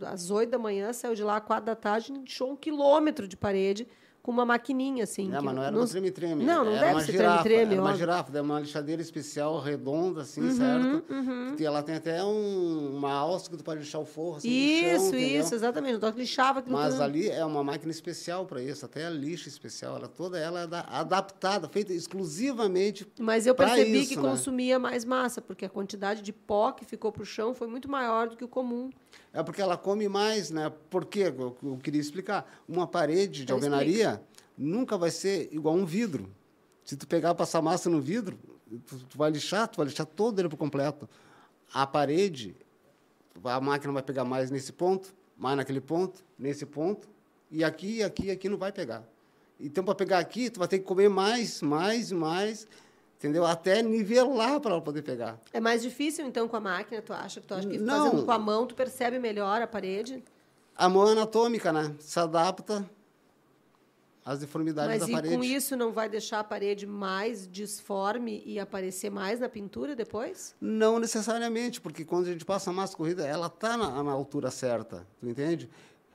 às oito da manhã, saiu de lá às quatro da tarde, deixou um quilômetro de parede com uma maquininha, assim. Não, mas não era não... um treme-treme. Não, não era deve ser treme-treme. Era uma girafa, uma lixadeira especial, redonda, assim, uhum, certo? Uhum. E ela tem até um, uma alça que tu pode lixar o forro, assim, Isso, chão, isso, exatamente. Então, lixava aquilo Mas tudo. ali é uma máquina especial para isso, até a lixa especial. Ela toda ela é adaptada, feita exclusivamente Mas eu percebi isso, que né? consumia mais massa, porque a quantidade de pó que ficou para o chão foi muito maior do que o comum. É porque ela come mais, né? Por quê? Eu, eu queria explicar. Uma parede de eu alvenaria... Explico nunca vai ser igual um vidro. Se tu pegar e passar massa no vidro, tu, tu vai lixar, tu vai lixar todo ele por completo. A parede, a máquina vai pegar mais nesse ponto, mais naquele ponto, nesse ponto, e aqui, aqui, aqui não vai pegar. Então, para pegar aqui, tu vai ter que comer mais, mais, mais, entendeu? Até nivelar para ela poder pegar. É mais difícil, então, com a máquina, tu acha? Tu acha que não. fazendo com a mão, tu percebe melhor a parede? A mão é anatômica, né? Se adapta as deformidades Mas da parede. com isso não vai deixar a parede mais disforme e aparecer mais na pintura depois? Não necessariamente, porque quando a gente passa a massa corrida, ela está na, na altura certa, tu entende?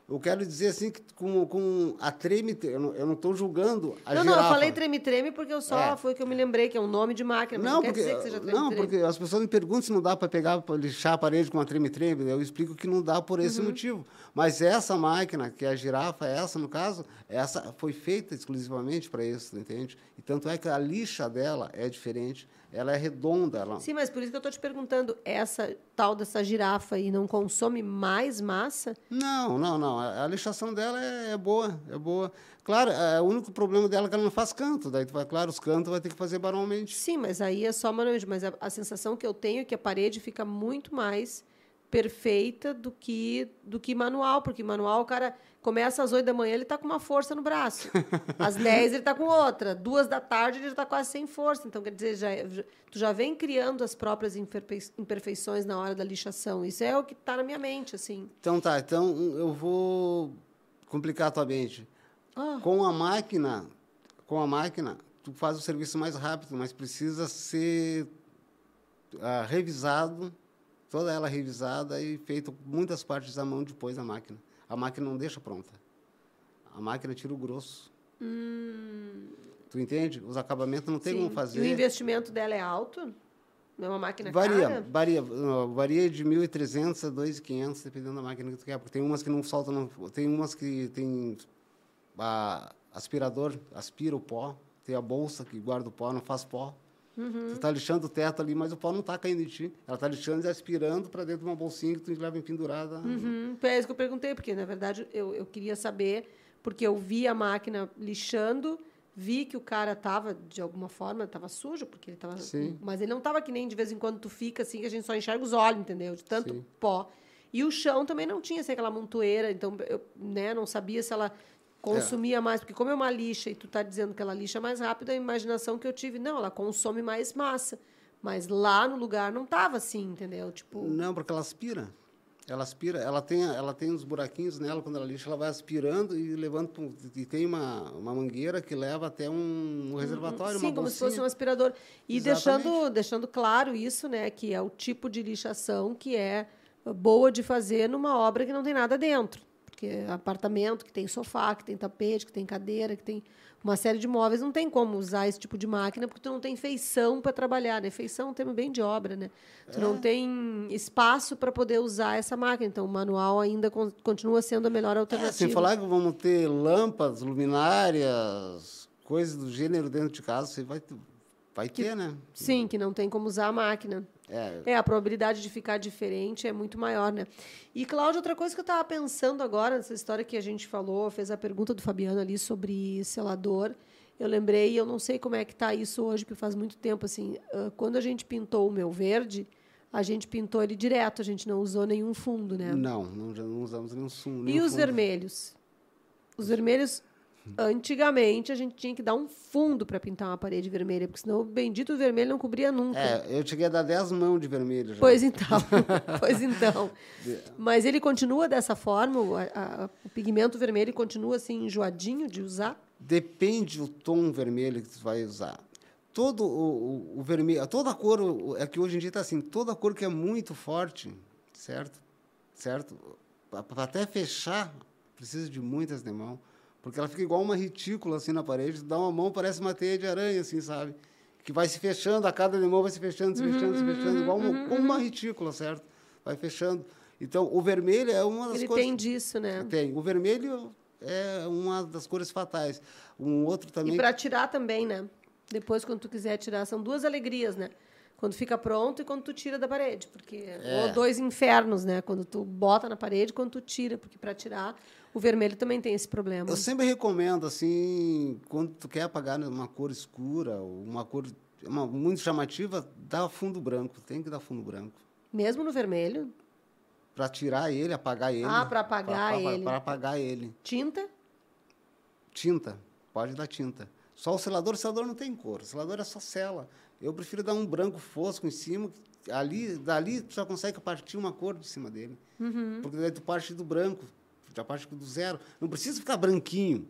Eu quero dizer assim que com, com a treme, eu não estou julgando a não, girafa. não, eu falei treme-treme porque eu só É. foi que eu me lembrei, que é um nome de máquina, mas não, Não, quer porque, dizer que seja treme-treme. não, porque as pessoas me perguntam se não dá para pegar, para lixar a parede com uma treme-treme. Eu explico que não dá por Uhum. esse motivo. Mas essa máquina, que é a girafa, essa no caso, essa foi feita exclusivamente para isso, entende? E tanto é que a lixa dela é diferente, ela é redonda. Ela... Sim, mas por isso que eu estou te perguntando, essa tal dessa girafa aí não consome mais massa? Não, não, não. A, a lixação dela é, é boa, é boa. Claro, é, o único problema dela é que ela não faz canto. Daí, vai, claro, os cantos vai ter que fazer manualmente. Sim, mas aí é só manualmente. Mas a, a sensação que eu tenho é que a parede fica muito mais perfeita do que do que manual, porque manual o cara começa às 8 da manhã, ele está com uma força no braço. Às 10 ele está com outra. Duas da tarde ele já está quase sem força. Então, quer dizer, já, já- tu já vem criando as próprias imperfei- imperfeições na hora da lixação. Isso é o que está na minha mente, assim. Então tá, então eu vou complicar a tua mente. Ah. Com a máquina, com a máquina, tu faz o serviço mais rápido, mas precisa ser ah, revisado, toda ela revisada e feito muitas partes à mão depois da máquina. A máquina não deixa pronta. A máquina tira o grosso. Tu entende? Os acabamentos não tem Sim. como fazer. E o investimento dela é alto? Não é uma máquina Varia, cara? varia, varia de 1.300 a 2.500, dependendo da máquina que tu quer. Porque tem umas que não soltam, não- tem umas que tem a, aspirador, aspira o pó, tem a bolsa que guarda o pó, não faz pó. Uhum. Você está lixando o teto ali, mas o pó não está caindo em ti. Ela está lixando e aspirando para dentro de uma bolsinha que tu leva pendurada. Uhum, é isso que eu perguntei, porque, na verdade, eu, eu queria saber, porque eu vi a máquina lixando, vi que o cara estava, de alguma forma, estava sujo, porque ele estava... Sim. Mas ele não estava que nem de vez em quando tu fica assim, que a gente só enxerga os olhos, entendeu? De tanto Sim. pó. E o chão também não tinha assim, aquela montoeira, então eu né, não sabia se ela consumia mais, porque como é uma lixa e tu tá dizendo que ela lixa mais rápido, a imaginação que eu tive, não, ela consome mais massa. Mas lá no lugar não tava assim, entendeu? Tipo, Não, porque ela aspira. Ela aspira, ela tem, ela tem uns buraquinhos nela, quando ela lixa, ela vai aspirando e levando. E tem uma, uma mangueira que leva até um, um reservatório, Sim, uma como se bolsinha. fosse um aspirador. E Exatamente. deixando, deixando claro isso, né? Que é o tipo de lixação que é boa de fazer numa obra que não tem nada dentro. Porque é apartamento que tem sofá, que tem tapete, que tem cadeira, que tem uma série de móveis, não tem como usar esse tipo de máquina, porque tu não tem feição para trabalhar, né? Feição é um termo bem de obra, né? Tu É. não tem espaço para poder usar essa máquina. Então, o manual ainda con- continua sendo a melhor É, alternativa. sem falar que vamos ter lâmpadas, luminárias, coisas do gênero dentro de casa, você vai, vai ter, né? Sim, que não tem como usar a máquina. É, É, a probabilidade de ficar diferente é muito maior, né? E, Cláudia, outra coisa que eu estava pensando agora, nessa história que a gente falou, fez a pergunta do Fabiano ali sobre selador. Eu lembrei, eu não sei como é que está isso hoje, porque faz muito tempo, assim, quando a gente pintou o meu verde, a gente pintou ele direto, a gente não usou nenhum fundo, né? não, não, não usamos nenhum sumo. E os vermelhos? Os vermelhos, antigamente, a gente tinha que dar um fundo para pintar uma parede vermelha, porque senão o bendito vermelho não cobria nunca. É, eu cheguei a dar 10 mãos de vermelho já. Pois então, pois então. Mas ele continua dessa forma, o, a- a- o pigmento vermelho continua assim enjoadinho de usar? Depende do tom vermelho que tu vai usar. Todo o, o, o vermelho, toda a cor, é que hoje em dia está assim, toda cor que é muito forte, certo? Certo? Para até fechar, precisa de muitas demão, porque ela fica igual uma retícula assim na parede, dá uma mão, parece uma teia de aranha, assim, sabe? Que vai se fechando, a cada demão vai se fechando, se fechando, se fechando, igual uma, como uma retícula, certo? Vai fechando. Então, o vermelho é uma das Ele cores... tem disso, né? Tem. O vermelho é uma das cores fatais. Um outro também. E para tirar também, né? Depois, quando tu quiser tirar, são duas alegrias, né? Quando fica pronto e quando tu tira da parede, porque É. ou dois infernos, né? Quando tu bota na parede, quando tu tira, porque para tirar o vermelho também tem esse problema. Eu sempre recomendo, assim, quando tu quer apagar uma cor escura, ou uma cor uma, muito chamativa, dá fundo branco. Tem que dar fundo branco. Mesmo no vermelho, Para tirar ele, apagar ele. Ah, pra apagar ele. Para apagar ele. tinta, Tinta. Pode dar tinta. Só o selador, o selador não tem cor. O selador é só cela. Eu prefiro dar um branco fosco em cima. Ali, dali tu já consegue partir uma cor de cima dele. Uhum. Porque daí tu parte do branco, já parte do zero. Não precisa ficar branquinho,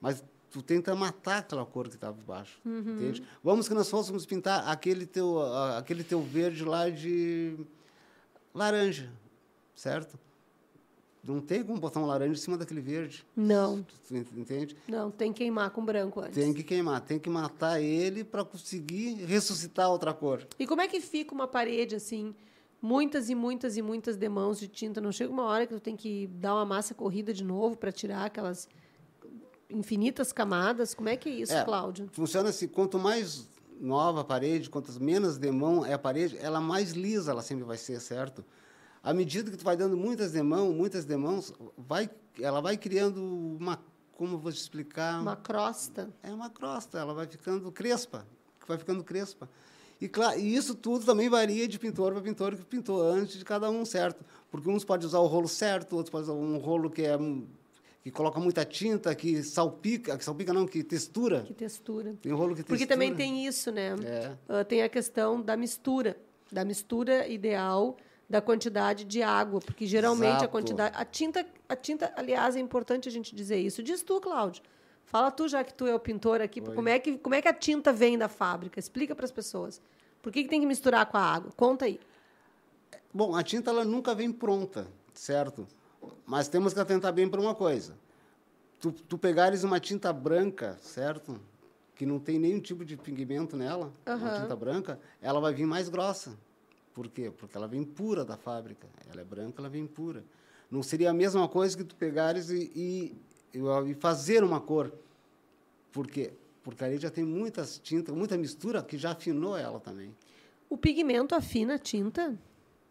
mas tu tenta matar aquela cor que estava embaixo. Entende? Vamos que nós fôssemos pintar aquele teu, a- aquele teu verde lá de laranja, certo? Não tem como botar um laranja em cima daquele verde. Não, Tu ent- entende? não, tem que queimar com branco antes. Tem que queimar, tem que matar ele para conseguir ressuscitar outra cor. E como é que fica uma parede assim, muitas e muitas e muitas demãos de tinta? Não chega uma hora que tu tem que dar uma massa corrida de novo para tirar aquelas infinitas camadas? Como é que é isso, É. Cláudio? Funciona assim, quanto mais nova a parede, quanto menos demão é a parede, ela mais lisa ela sempre vai ser, certo? À medida que tu vai dando muitas demãos, muitas demãos, vai, ela vai criando uma, como eu vou te explicar? Uma crosta. É uma crosta, ela vai ficando crespa, vai ficando crespa. E, claro, e isso tudo também varia de pintor para pintor que pintou antes de cada um, certo? Porque uns podem usar o rolo certo, outros podem usar um rolo que é um- que coloca muita tinta, que salpica, que salpica não, que textura. Que textura. Tem rolo que Porque textura. também tem isso, né? É. Ah, tem a questão da mistura, da mistura ideal da quantidade de água, porque geralmente a Exato. quantidade, a tinta, a tinta, aliás, é importante a gente dizer isso. Diz tu, Cláudio. Fala tu, já que tu é o pintor aqui, Oi. como é que como é que a tinta vem da fábrica? Explica para as pessoas. Por que, que tem que misturar com a água? Conta aí. Bom, a tinta ela nunca vem pronta, certo? Mas temos que atentar bem para uma coisa. Tu, tu pegares uma tinta branca, certo? Que não tem nenhum tipo de pigmento nela, uma Aham. tinta branca, ela vai vir mais grossa. Por quê? Porque ela vem pura da fábrica. Ela é branca, ela vem pura. Não seria a mesma coisa que tu pegares e, e, e fazer uma cor. Por quê? Porque ali já tem muitas tintas, muita mistura que já afinou ela também. O pigmento afina a tinta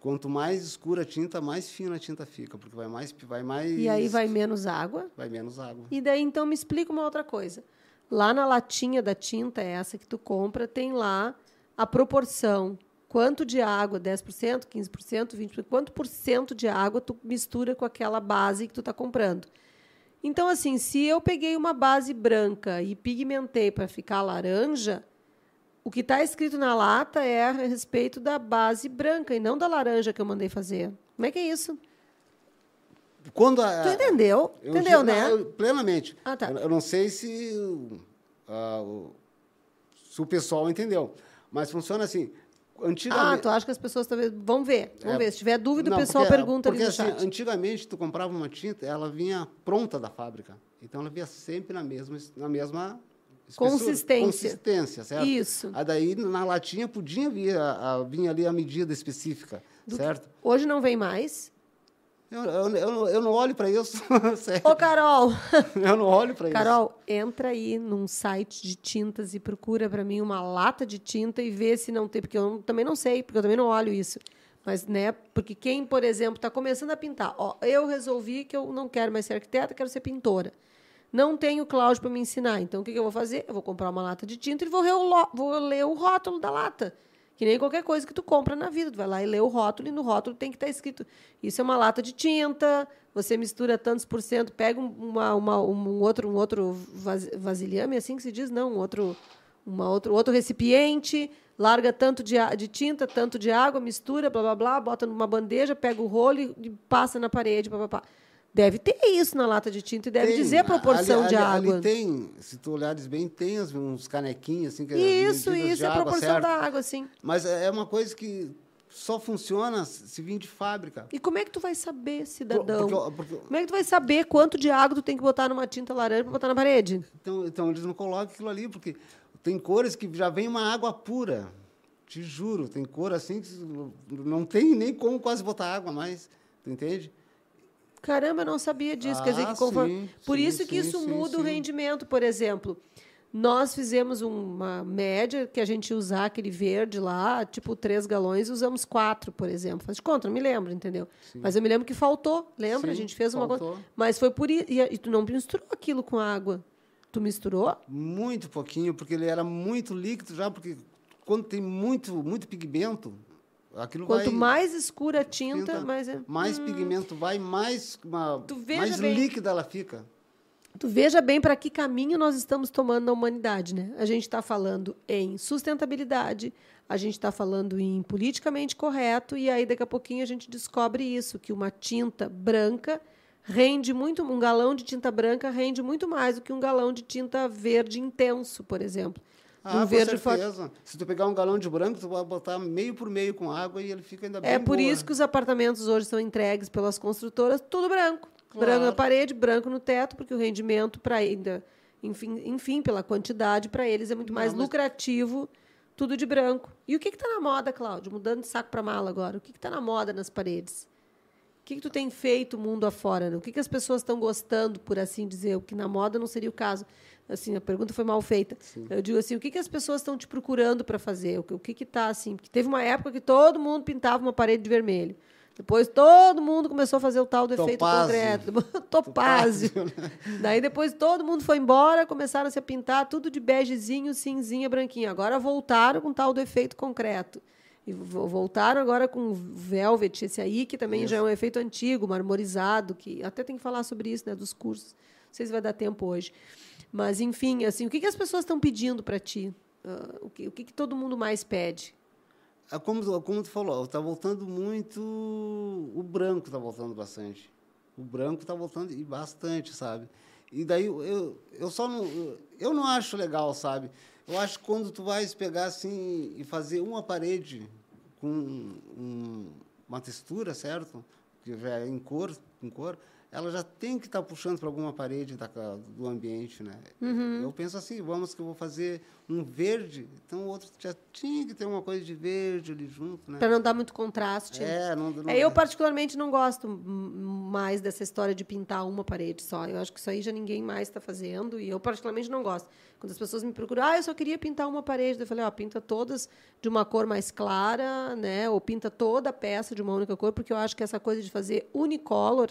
Quanto mais escura a tinta, mais fina a tinta fica, porque vai mais, vai mais, e aí vai menos água. vai menos água. E daí, então, me explica uma outra coisa. Lá na latinha da tinta, essa que tu compra, tem lá a proporção. Quanto de água? 10%, 15%, 20%? Quanto por cento de água tu mistura com aquela base que tu está comprando? Então, assim, se eu peguei uma base branca e pigmentei para ficar laranja, o que está escrito na lata é a respeito da base branca e não da laranja que eu mandei fazer. Como é que é isso? Quando a, Tu entendeu? eu Entendeu, né? eu- plenamente. Ah, tá. Eu, não sei se, o, se o pessoal entendeu, mas funciona assim. Ah, Antigamente, tu acha que as pessoas talvez. Vamos ver, vamos É. ver. Se tiver dúvida, Não, o pessoal porque- pergunta porque, ali no assim. Antigamente, tu comprava uma tinta, ela vinha pronta da fábrica. Então, ela vinha sempre na mesma, na mesma espessura. Consistência. Consistência, certo? Isso. Aí daí, na latinha, podia vir, a, a- vinha ali a medida específica, certo? Hoje não vem mais. Eu, eu, eu, não- eu não olho para isso. Ô, Carol! Eu não olho para isso. Carol, entra aí num site de tintas e procura para mim uma lata de tinta e vê se não tem, porque eu também não sei, porque eu também não olho isso. Mas, né, porque quem, por exemplo, está começando a pintar, ó, eu resolvi que eu não quero mais ser arquiteta, quero ser pintora. Não tenho Cláudio para me ensinar, então o que, que eu vou fazer? Eu vou comprar uma lata de tinta e vou, vou ler o rótulo da lata. Que nem qualquer coisa que tu compra na vida. Tu vai lá e lê o rótulo, e no rótulo tem que estar escrito: isso é uma lata de tinta, você mistura tantos por cento, pega um- uma, uma- um outro, um outro vas- vasilhame, assim que se diz? Não, um outro, uma outro, outro recipiente, larga tanto de, de tinta, tanto de água, mistura, blá blá blá, bota numa bandeja, pega o rolo e, e passa na parede. Deve ter isso na lata de tinta e deve Tem, dizer a proporção ali, de ali, água. Ali tem, se tu olhares bem, tem uns canequinhos assim que as Isso, isso é a água, proporção certo? da água, sim. Mas é é uma coisa que só funciona se vir de fábrica. E como é que tu vai saber, cidadão? Porque- porque- Como é que tu vai saber quanto de água tu tem que botar numa tinta laranja para botar na parede? então, então eles não colocam aquilo ali, porque tem cores que já vem uma água pura. Te juro, tem cor assim que não tem nem como quase botar água mais. Tu entende? Caramba, eu não sabia disso. Quer dizer Ah, que conforme... sim, Por sim, isso que sim, isso sim, muda o sim. rendimento, por exemplo. Nós fizemos uma média que a gente usar aquele verde lá, tipo três galões, usamos quatro, por exemplo. Faz de conta, não me lembro, entendeu? Mas eu me lembro que faltou, lembra? a Sim, gente fez uma coisa. Mas foi por isso. E, e tu não misturou aquilo com água. Tu misturou? Muito pouquinho, porque ele era muito líquido já, porque quando tem muito, muito pigmento, aquilo Quanto vai... mais escura a tinta, Tinta, mais é. mais pigmento vai, mais, uma, mais bem. líquida ela fica. Tu veja bem para que caminho nós estamos tomando na humanidade, né? A gente está falando em sustentabilidade, a gente está falando em politicamente correto, e aí daqui a pouquinho a gente descobre isso, que uma tinta branca rende muito, um galão de tinta branca rende muito mais do que um galão de tinta verde intenso, por exemplo. Ah, um com verde certeza. Se tu pegar um galão de branco, tu pode botar meio por meio com água e ele fica ainda bem É por boa. isso que os apartamentos hoje são entregues pelas construtoras, tudo branco. Claro. Branco na parede, branco no teto, porque o rendimento para ainda, enfim, enfim, pela quantidade, para eles é muito mais Não, mas- lucrativo tudo de branco. E o que está na moda, Cláudio? Mudando de saco para mala agora. O que está na moda nas paredes? O que, que tu tem feito mundo afora? Né? O que, que as pessoas estão gostando, por assim dizer? O que na moda não seria o caso. Assim, a pergunta foi mal feita. Eu digo assim, o que, que as pessoas estão te procurando para fazer? O que, o que que tá assim? Porque teve uma época que todo mundo pintava uma parede de vermelho. Depois todo mundo começou a fazer o tal do efeito concreto. Topázio. né? Daí depois todo mundo foi embora, começaram a se pintar tudo de begezinho, cinzinha, branquinho. Agora voltaram com o tal do efeito concreto. E vo- voltaram agora com velvet, esse aí, que também já é um efeito antigo, marmorizado, que até tem que falar sobre isso, né, dos cursos. Não sei se vai dar tempo hoje. Mas, enfim, assim, o que, que as pessoas estão pedindo para ti? Ah, o que, o que, que todo mundo mais pede? É como, como tu falou, está voltando muito. O branco está voltando bastante. O branco está voltando e bastante, sabe? E daí eu, eu, só não. eu- não acho legal, sabe? Eu acho que quando tu vais pegar assim e fazer uma parede com um- uma textura, certo? Que é em cor, em cor, ela já tem que estar puxando para alguma parede da, do ambiente, né? Eu penso assim, vamos que eu vou fazer um verde, então o outro já tinha que ter uma coisa de verde ali junto, né? Para não dar muito contraste. É, não, não É, eu particularmente não gosto mais dessa história de pintar uma parede só. Eu acho que isso aí já ninguém mais está fazendo e eu particularmente não gosto. Quando as pessoas me procuram, ah, eu só queria pintar uma parede, eu falei, ó, pinta todas de uma cor mais clara, né? Ou pinta toda a peça de uma única cor, porque eu acho que essa coisa de fazer unicolor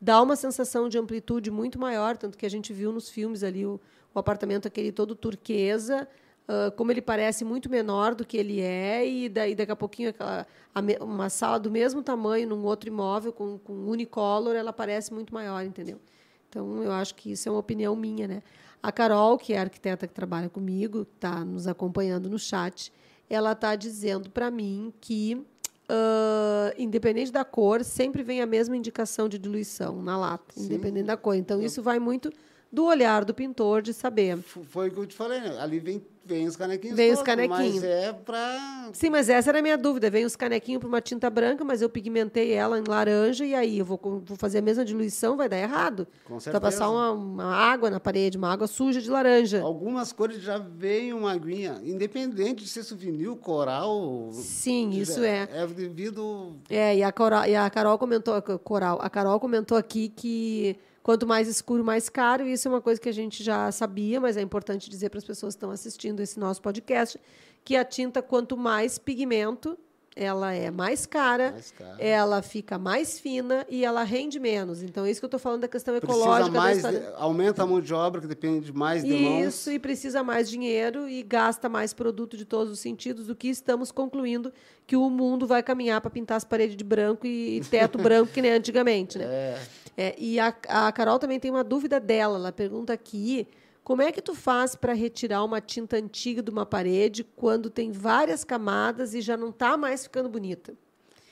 dá uma sensação de amplitude muito maior, tanto que a gente viu nos filmes ali o, o apartamento aquele todo turquesa, ah, como ele parece muito menor do que ele é, e daí daqui a pouquinho aquela, a uma sala do mesmo tamanho num outro imóvel com, com unicolor, ela parece muito maior, entendeu? Então, eu acho que isso é uma opinião minha, né? A Carol, que é a arquiteta que trabalha comigo, está nos acompanhando no chat, ela está dizendo para mim que, ah, independente da cor, sempre vem a mesma indicação de diluição na lata, independente da cor. Então, isso vai muito do olhar do pintor de saber. Foi o que eu te falei, né? Ali vem, vem os canequinhos. Vem os todos, canequinhos. Mas é para. Sim, mas essa era a minha dúvida. Vem os canequinhos para uma tinta branca, mas eu pigmentei ela em laranja e aí eu vou, vou fazer a mesma diluição, vai dar errado. Com Vai certeza. passar uma, uma água na parede, uma água suja de laranja. Algumas cores já vem uma aguinha, independente de ser souvenir, coral. Sim, isso é. É devido. É, e a, Cora- e a Carol comentou, Coral, a Carol comentou aqui que quanto mais escuro, mais caro. Isso é uma coisa que a gente já sabia, mas é importante dizer para as pessoas que estão assistindo esse nosso podcast que a tinta, quanto mais pigmento, ela é mais cara, Mais cara. ela fica mais fina e ela rende menos. Então, isso que eu estou falando da questão Precisa ecológica da mais, história. aumenta a mão de obra, que depende de mais de mãos. Isso, e precisa mais dinheiro e gasta mais produto de todos os sentidos, do que estamos concluindo que o mundo vai caminhar para pintar as paredes de branco e, e teto branco, que nem antigamente, né? É, É, e a, a Carol também tem uma dúvida dela. Ela pergunta aqui: como é que tu faz para retirar uma tinta antiga de uma parede quando tem várias camadas e já não está mais ficando bonita?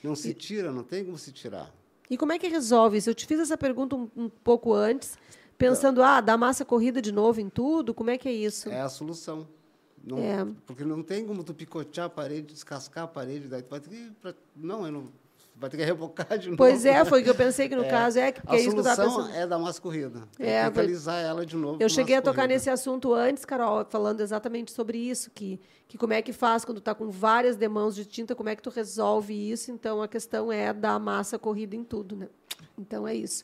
não se tira, não tem como se tirar. E como é que resolve isso? Eu te fiz essa pergunta um, um pouco antes, pensando, ah, dá massa corrida de novo em tudo? Como é que é isso? É a solução. Não, É. Porque não tem como tu picotear a parede, descascar a parede, daí tu vai ter que. pra- não, eu não. Vai ter que rebocar de novo. Pois é, foi o que eu pensei que no caso é, que A é isso que eu estava solução pensando. é dar massa corrida. É, É, alisar ela de novo. Eu cheguei a tocar corrida. nesse assunto antes, Carol, falando exatamente sobre isso, que, que como é que faz quando está com várias demãos de tinta, como é que tu resolve isso. Então, a questão é dar massa corrida em tudo, né? Então, é isso.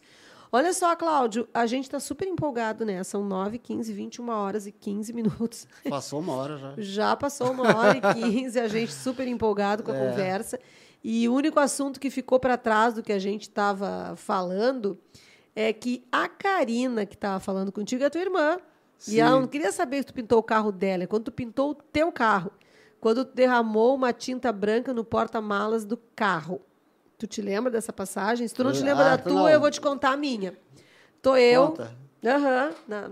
Olha só, Cláudio, a gente está super empolgado, né? São 9, 15, 21 horas e 15 minutos. Passou uma hora já. Já passou uma hora e 15, a gente super empolgado com a É. conversa. E o único assunto que ficou para trás do que a gente estava falando é que a Karina, que estava falando contigo, é tua irmã. E Sim. ela não queria saber se tu pintou o carro dela, é quando tu pintou o teu carro. Quando tu derramou uma tinta branca no porta-malas do carro. Tu te lembra dessa passagem? Se tu não te Ah, lembra da tu tua, não. eu vou te contar a minha. Tô eu. Conta. Aham. na-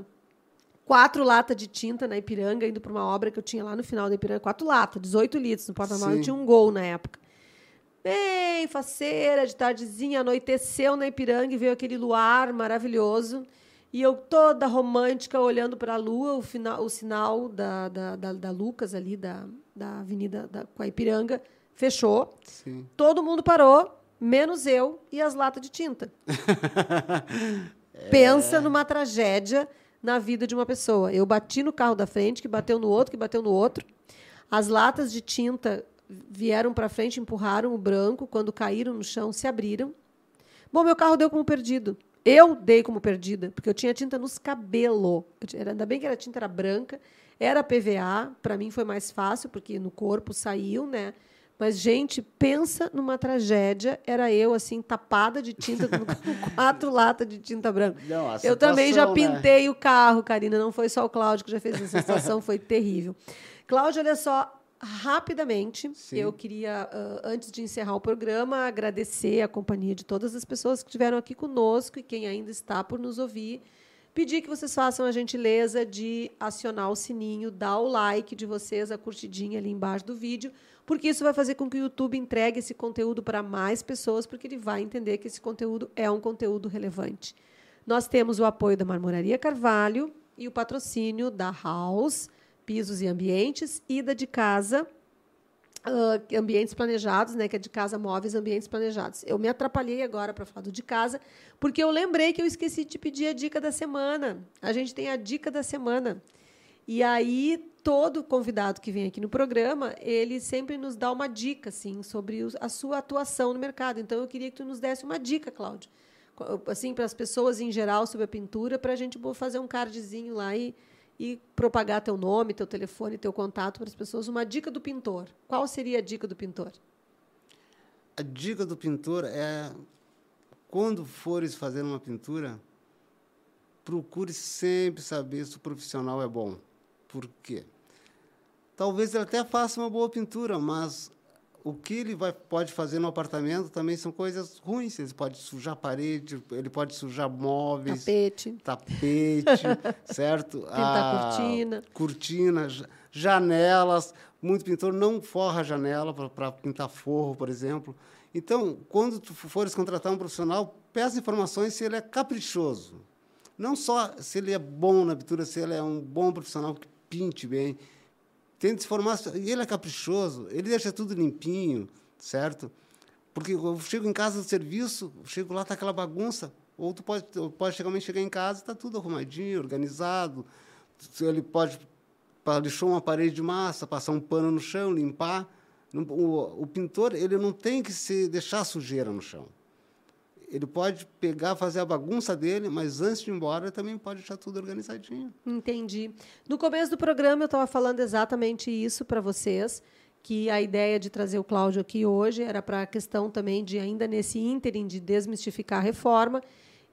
quatro latas de tinta na Ipiranga, indo para uma obra que eu tinha lá no final da Ipiranga. Quatro latas, 18 litros no porta-malas. Eu tinha um gol na época. Bem faceira, de tardezinha, anoiteceu na Ipiranga e veio aquele luar maravilhoso. E eu toda romântica, olhando para a lua, o, final, o sinal da, da, da, da Lucas ali, da, da avenida da, com a Ipiranga, fechou. Sim. Todo mundo parou, menos eu e as latas de tinta. Pensa numa tragédia na vida de uma pessoa. Eu bati no carro da frente, que bateu no outro, que bateu no outro. As latas de tinta vieram para frente, empurraram o branco. Quando caíram no chão, se abriram. Bom, meu carro deu como perdido. Eu dei como perdida, porque eu tinha tinta nos cabelos. Ainda bem que a tinta era branca, era PVA, para mim foi mais fácil, porque no corpo saiu, né? Mas, gente, pensa numa tragédia. Era eu, assim, tapada de tinta, com quatro latas de tinta branca. Não, a eu também já situação, né? pintei o carro, Karina. Não foi só o Cláudio que já fez essa situação, foi terrível. Cláudio, olha só, rapidamente, Sim. eu queria, ah, antes de encerrar o programa, agradecer a companhia de todas as pessoas que estiveram aqui conosco e quem ainda está por nos ouvir. Pedir que vocês façam a gentileza de acionar o sininho, dar o like de vocês, a curtidinha ali embaixo do vídeo, porque isso vai fazer com que o YouTube entregue esse conteúdo para mais pessoas, porque ele vai entender que esse conteúdo é um conteúdo relevante. Nós temos o apoio da Marmoraria Carvalho e o patrocínio da House, Pisos e Ambientes, e da de casa, ah, ambientes planejados, né, que é de casa móveis, ambientes planejados. Eu me atrapalhei agora para falar do de casa, porque eu lembrei que eu esqueci de pedir a dica da semana. A gente tem a dica da semana. E aí todo convidado que vem aqui no programa, ele sempre nos dá uma dica assim sobre a sua atuação no mercado. Então eu queria que tu nos desse uma dica, Cláudio. Assim para as pessoas em geral sobre a pintura, para a gente fazer um cardzinho lá e e propagar teu nome, teu telefone, teu contato para as pessoas. Uma dica do pintor. Qual seria a dica do pintor? A dica do pintor é quando fores fazer uma pintura, procure sempre saber se o profissional é bom. Por quê? Talvez ele até faça uma boa pintura, mas o que ele vai, pode fazer no apartamento também são coisas ruins. Ele pode sujar parede, ele pode sujar móveis, Tapete. tapete, certo? Pintar cortina. Cortina, ja- janelas. Muito pintor não forra a janela para pintar forro, por exemplo. Então, quando tu fores contratar um profissional, peça informações se ele é caprichoso. Não só se ele é bom na pintura, se ele é um bom profissional que pinte bem. Se formar. E ele é caprichoso, ele deixa tudo limpinho, certo? Porque eu chego em casa do serviço, chego lá, tá aquela bagunça. Ou tu pode, pode chegar, chegar em casa, está tudo arrumadinho, organizado. Ele pode lixou uma parede de massa, passar um pano no chão, limpar. O, o pintor ele não tem que se deixar sujeira no chão. Ele pode pegar, fazer a bagunça dele, mas antes de ir embora, também pode deixar tudo organizadinho. Entendi. No começo do programa eu estava falando exatamente isso para vocês, que a ideia de trazer o Cláudio aqui hoje era para a questão também de ainda nesse ínterim de desmistificar a reforma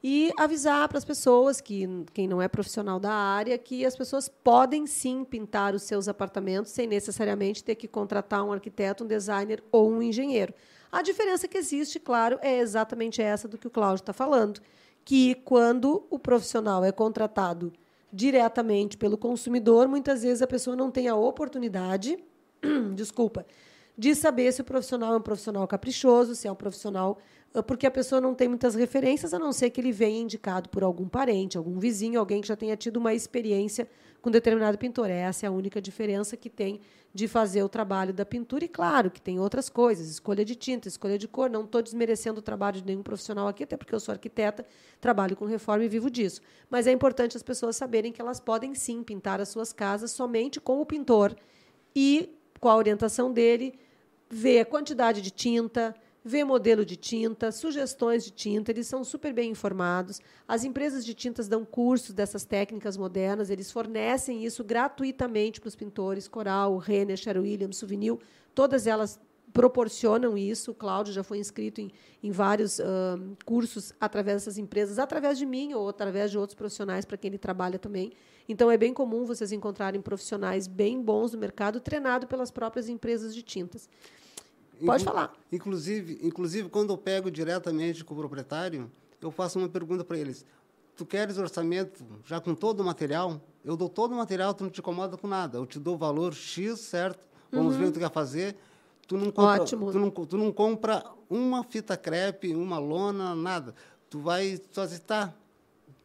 e avisar para as pessoas que quem não é profissional da área que as pessoas podem sim pintar os seus apartamentos sem necessariamente ter que contratar um arquiteto, um designer ou um engenheiro. A diferença que existe, claro, é exatamente essa do que o Cláudio está falando, que quando o profissional é contratado diretamente pelo consumidor, muitas vezes a pessoa não tem a oportunidade, desculpa, de saber se o profissional é um profissional caprichoso, se é um profissional porque a pessoa não tem muitas referências, a não ser que ele venha indicado por algum parente, algum vizinho, alguém que já tenha tido uma experiência com determinado pintor. Essa é a única diferença que tem de fazer o trabalho da pintura. E claro que tem outras coisas, escolha de tinta, escolha de cor. Não estou desmerecendo o trabalho de nenhum profissional aqui, até porque eu sou arquiteta, trabalho com reforma e vivo disso. Mas é importante as pessoas saberem que elas podem sim pintar as suas casas somente com o pintor e com a orientação dele, ver a quantidade de tinta, ver modelo de tinta, sugestões de tinta, eles são super bem informados. As empresas de tintas dão cursos dessas técnicas modernas, eles fornecem isso gratuitamente para os pintores, Coral, Renner, Sherwin Williams, Souvenir, todas elas proporcionam isso. O Cláudio já foi inscrito em, em vários ah, cursos através dessas empresas, através de mim ou através de outros profissionais para quem ele trabalha também. Então, é bem comum vocês encontrarem profissionais bem bons no mercado, treinado pelas próprias empresas de tintas. Pode falar. Inclusive, inclusive, quando eu pego diretamente com o proprietário, eu faço uma pergunta para eles. Tu queres orçamento já com todo o material? Eu dou todo o material, tu não te incomoda com nada. Eu te dou o valor X, certo? Vamos ver o que tu quer fazer. Tu não compra, Ótimo. Tu não, tu não compra uma fita crepe, uma lona, nada. Tu vai só dizer, tá,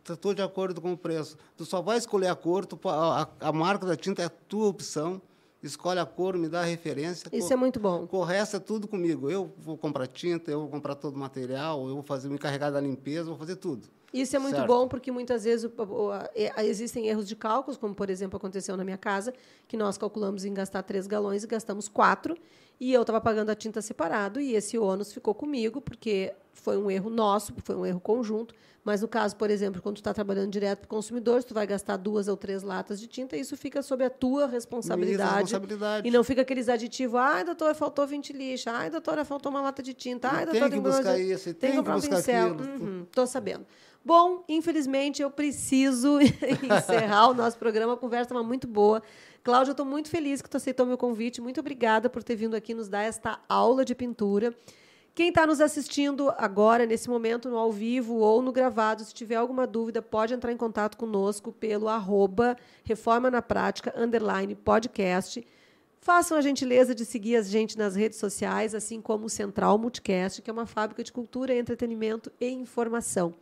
estou de acordo com o preço. Tu só vai escolher a cor, tu, a, a marca da tinta é a tua opção. Escolhe a cor, me dá a referência. Isso é muito bom. É tudo comigo. Eu vou comprar tinta, eu vou comprar todo o material, eu vou fazer me encarregar da limpeza, vou fazer tudo. Isso é muito Certo. bom, porque muitas vezes o- o- a- existem erros de cálculos, como, por exemplo, aconteceu na minha casa, que nós calculamos em gastar três galões e gastamos quatro, e eu estava pagando a tinta separado, e esse ônus ficou comigo, porque foi um erro nosso, foi um erro conjunto. Mas no caso, por exemplo, quando tu está trabalhando direto para o consumidor, se tu vai gastar duas ou três latas de tinta, isso fica sob a tua responsabilidade. responsabilidade. E não fica aqueles aditivos, ai, doutora, faltou 20 lixa, ai, doutora, faltou uma lata de tinta, ai, doutora, tem que buscar isso, tem que buscar pincel. aquilo. Uhum, tô sabendo. Bom, infelizmente eu preciso encerrar o nosso programa. A conversa estava muito boa. Cláudia, eu estou muito feliz que tu aceitou meu convite. Muito obrigada por ter vindo aqui nos dar esta aula de pintura. Quem está nos assistindo agora, nesse momento, no ao vivo ou no gravado, se tiver alguma dúvida, pode entrar em contato conosco pelo arroba Reforma na Prática, underline podcast. Façam a gentileza de seguir a gente nas redes sociais, assim como o Central Multicast, que é uma fábrica de cultura, entretenimento e informação.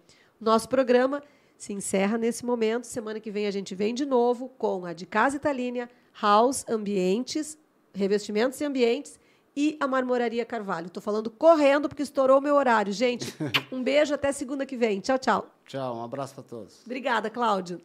Nosso programa se encerra nesse momento. Semana que vem a gente vem de novo com a de Casa Italínia, House Ambientes, Revestimentos e Ambientes e a Marmoraria Carvalho. Estou falando correndo porque estourou o meu horário. Gente, um beijo até segunda que vem. Tchau, tchau. Tchau, um abraço para todos. Obrigada, Cláudio.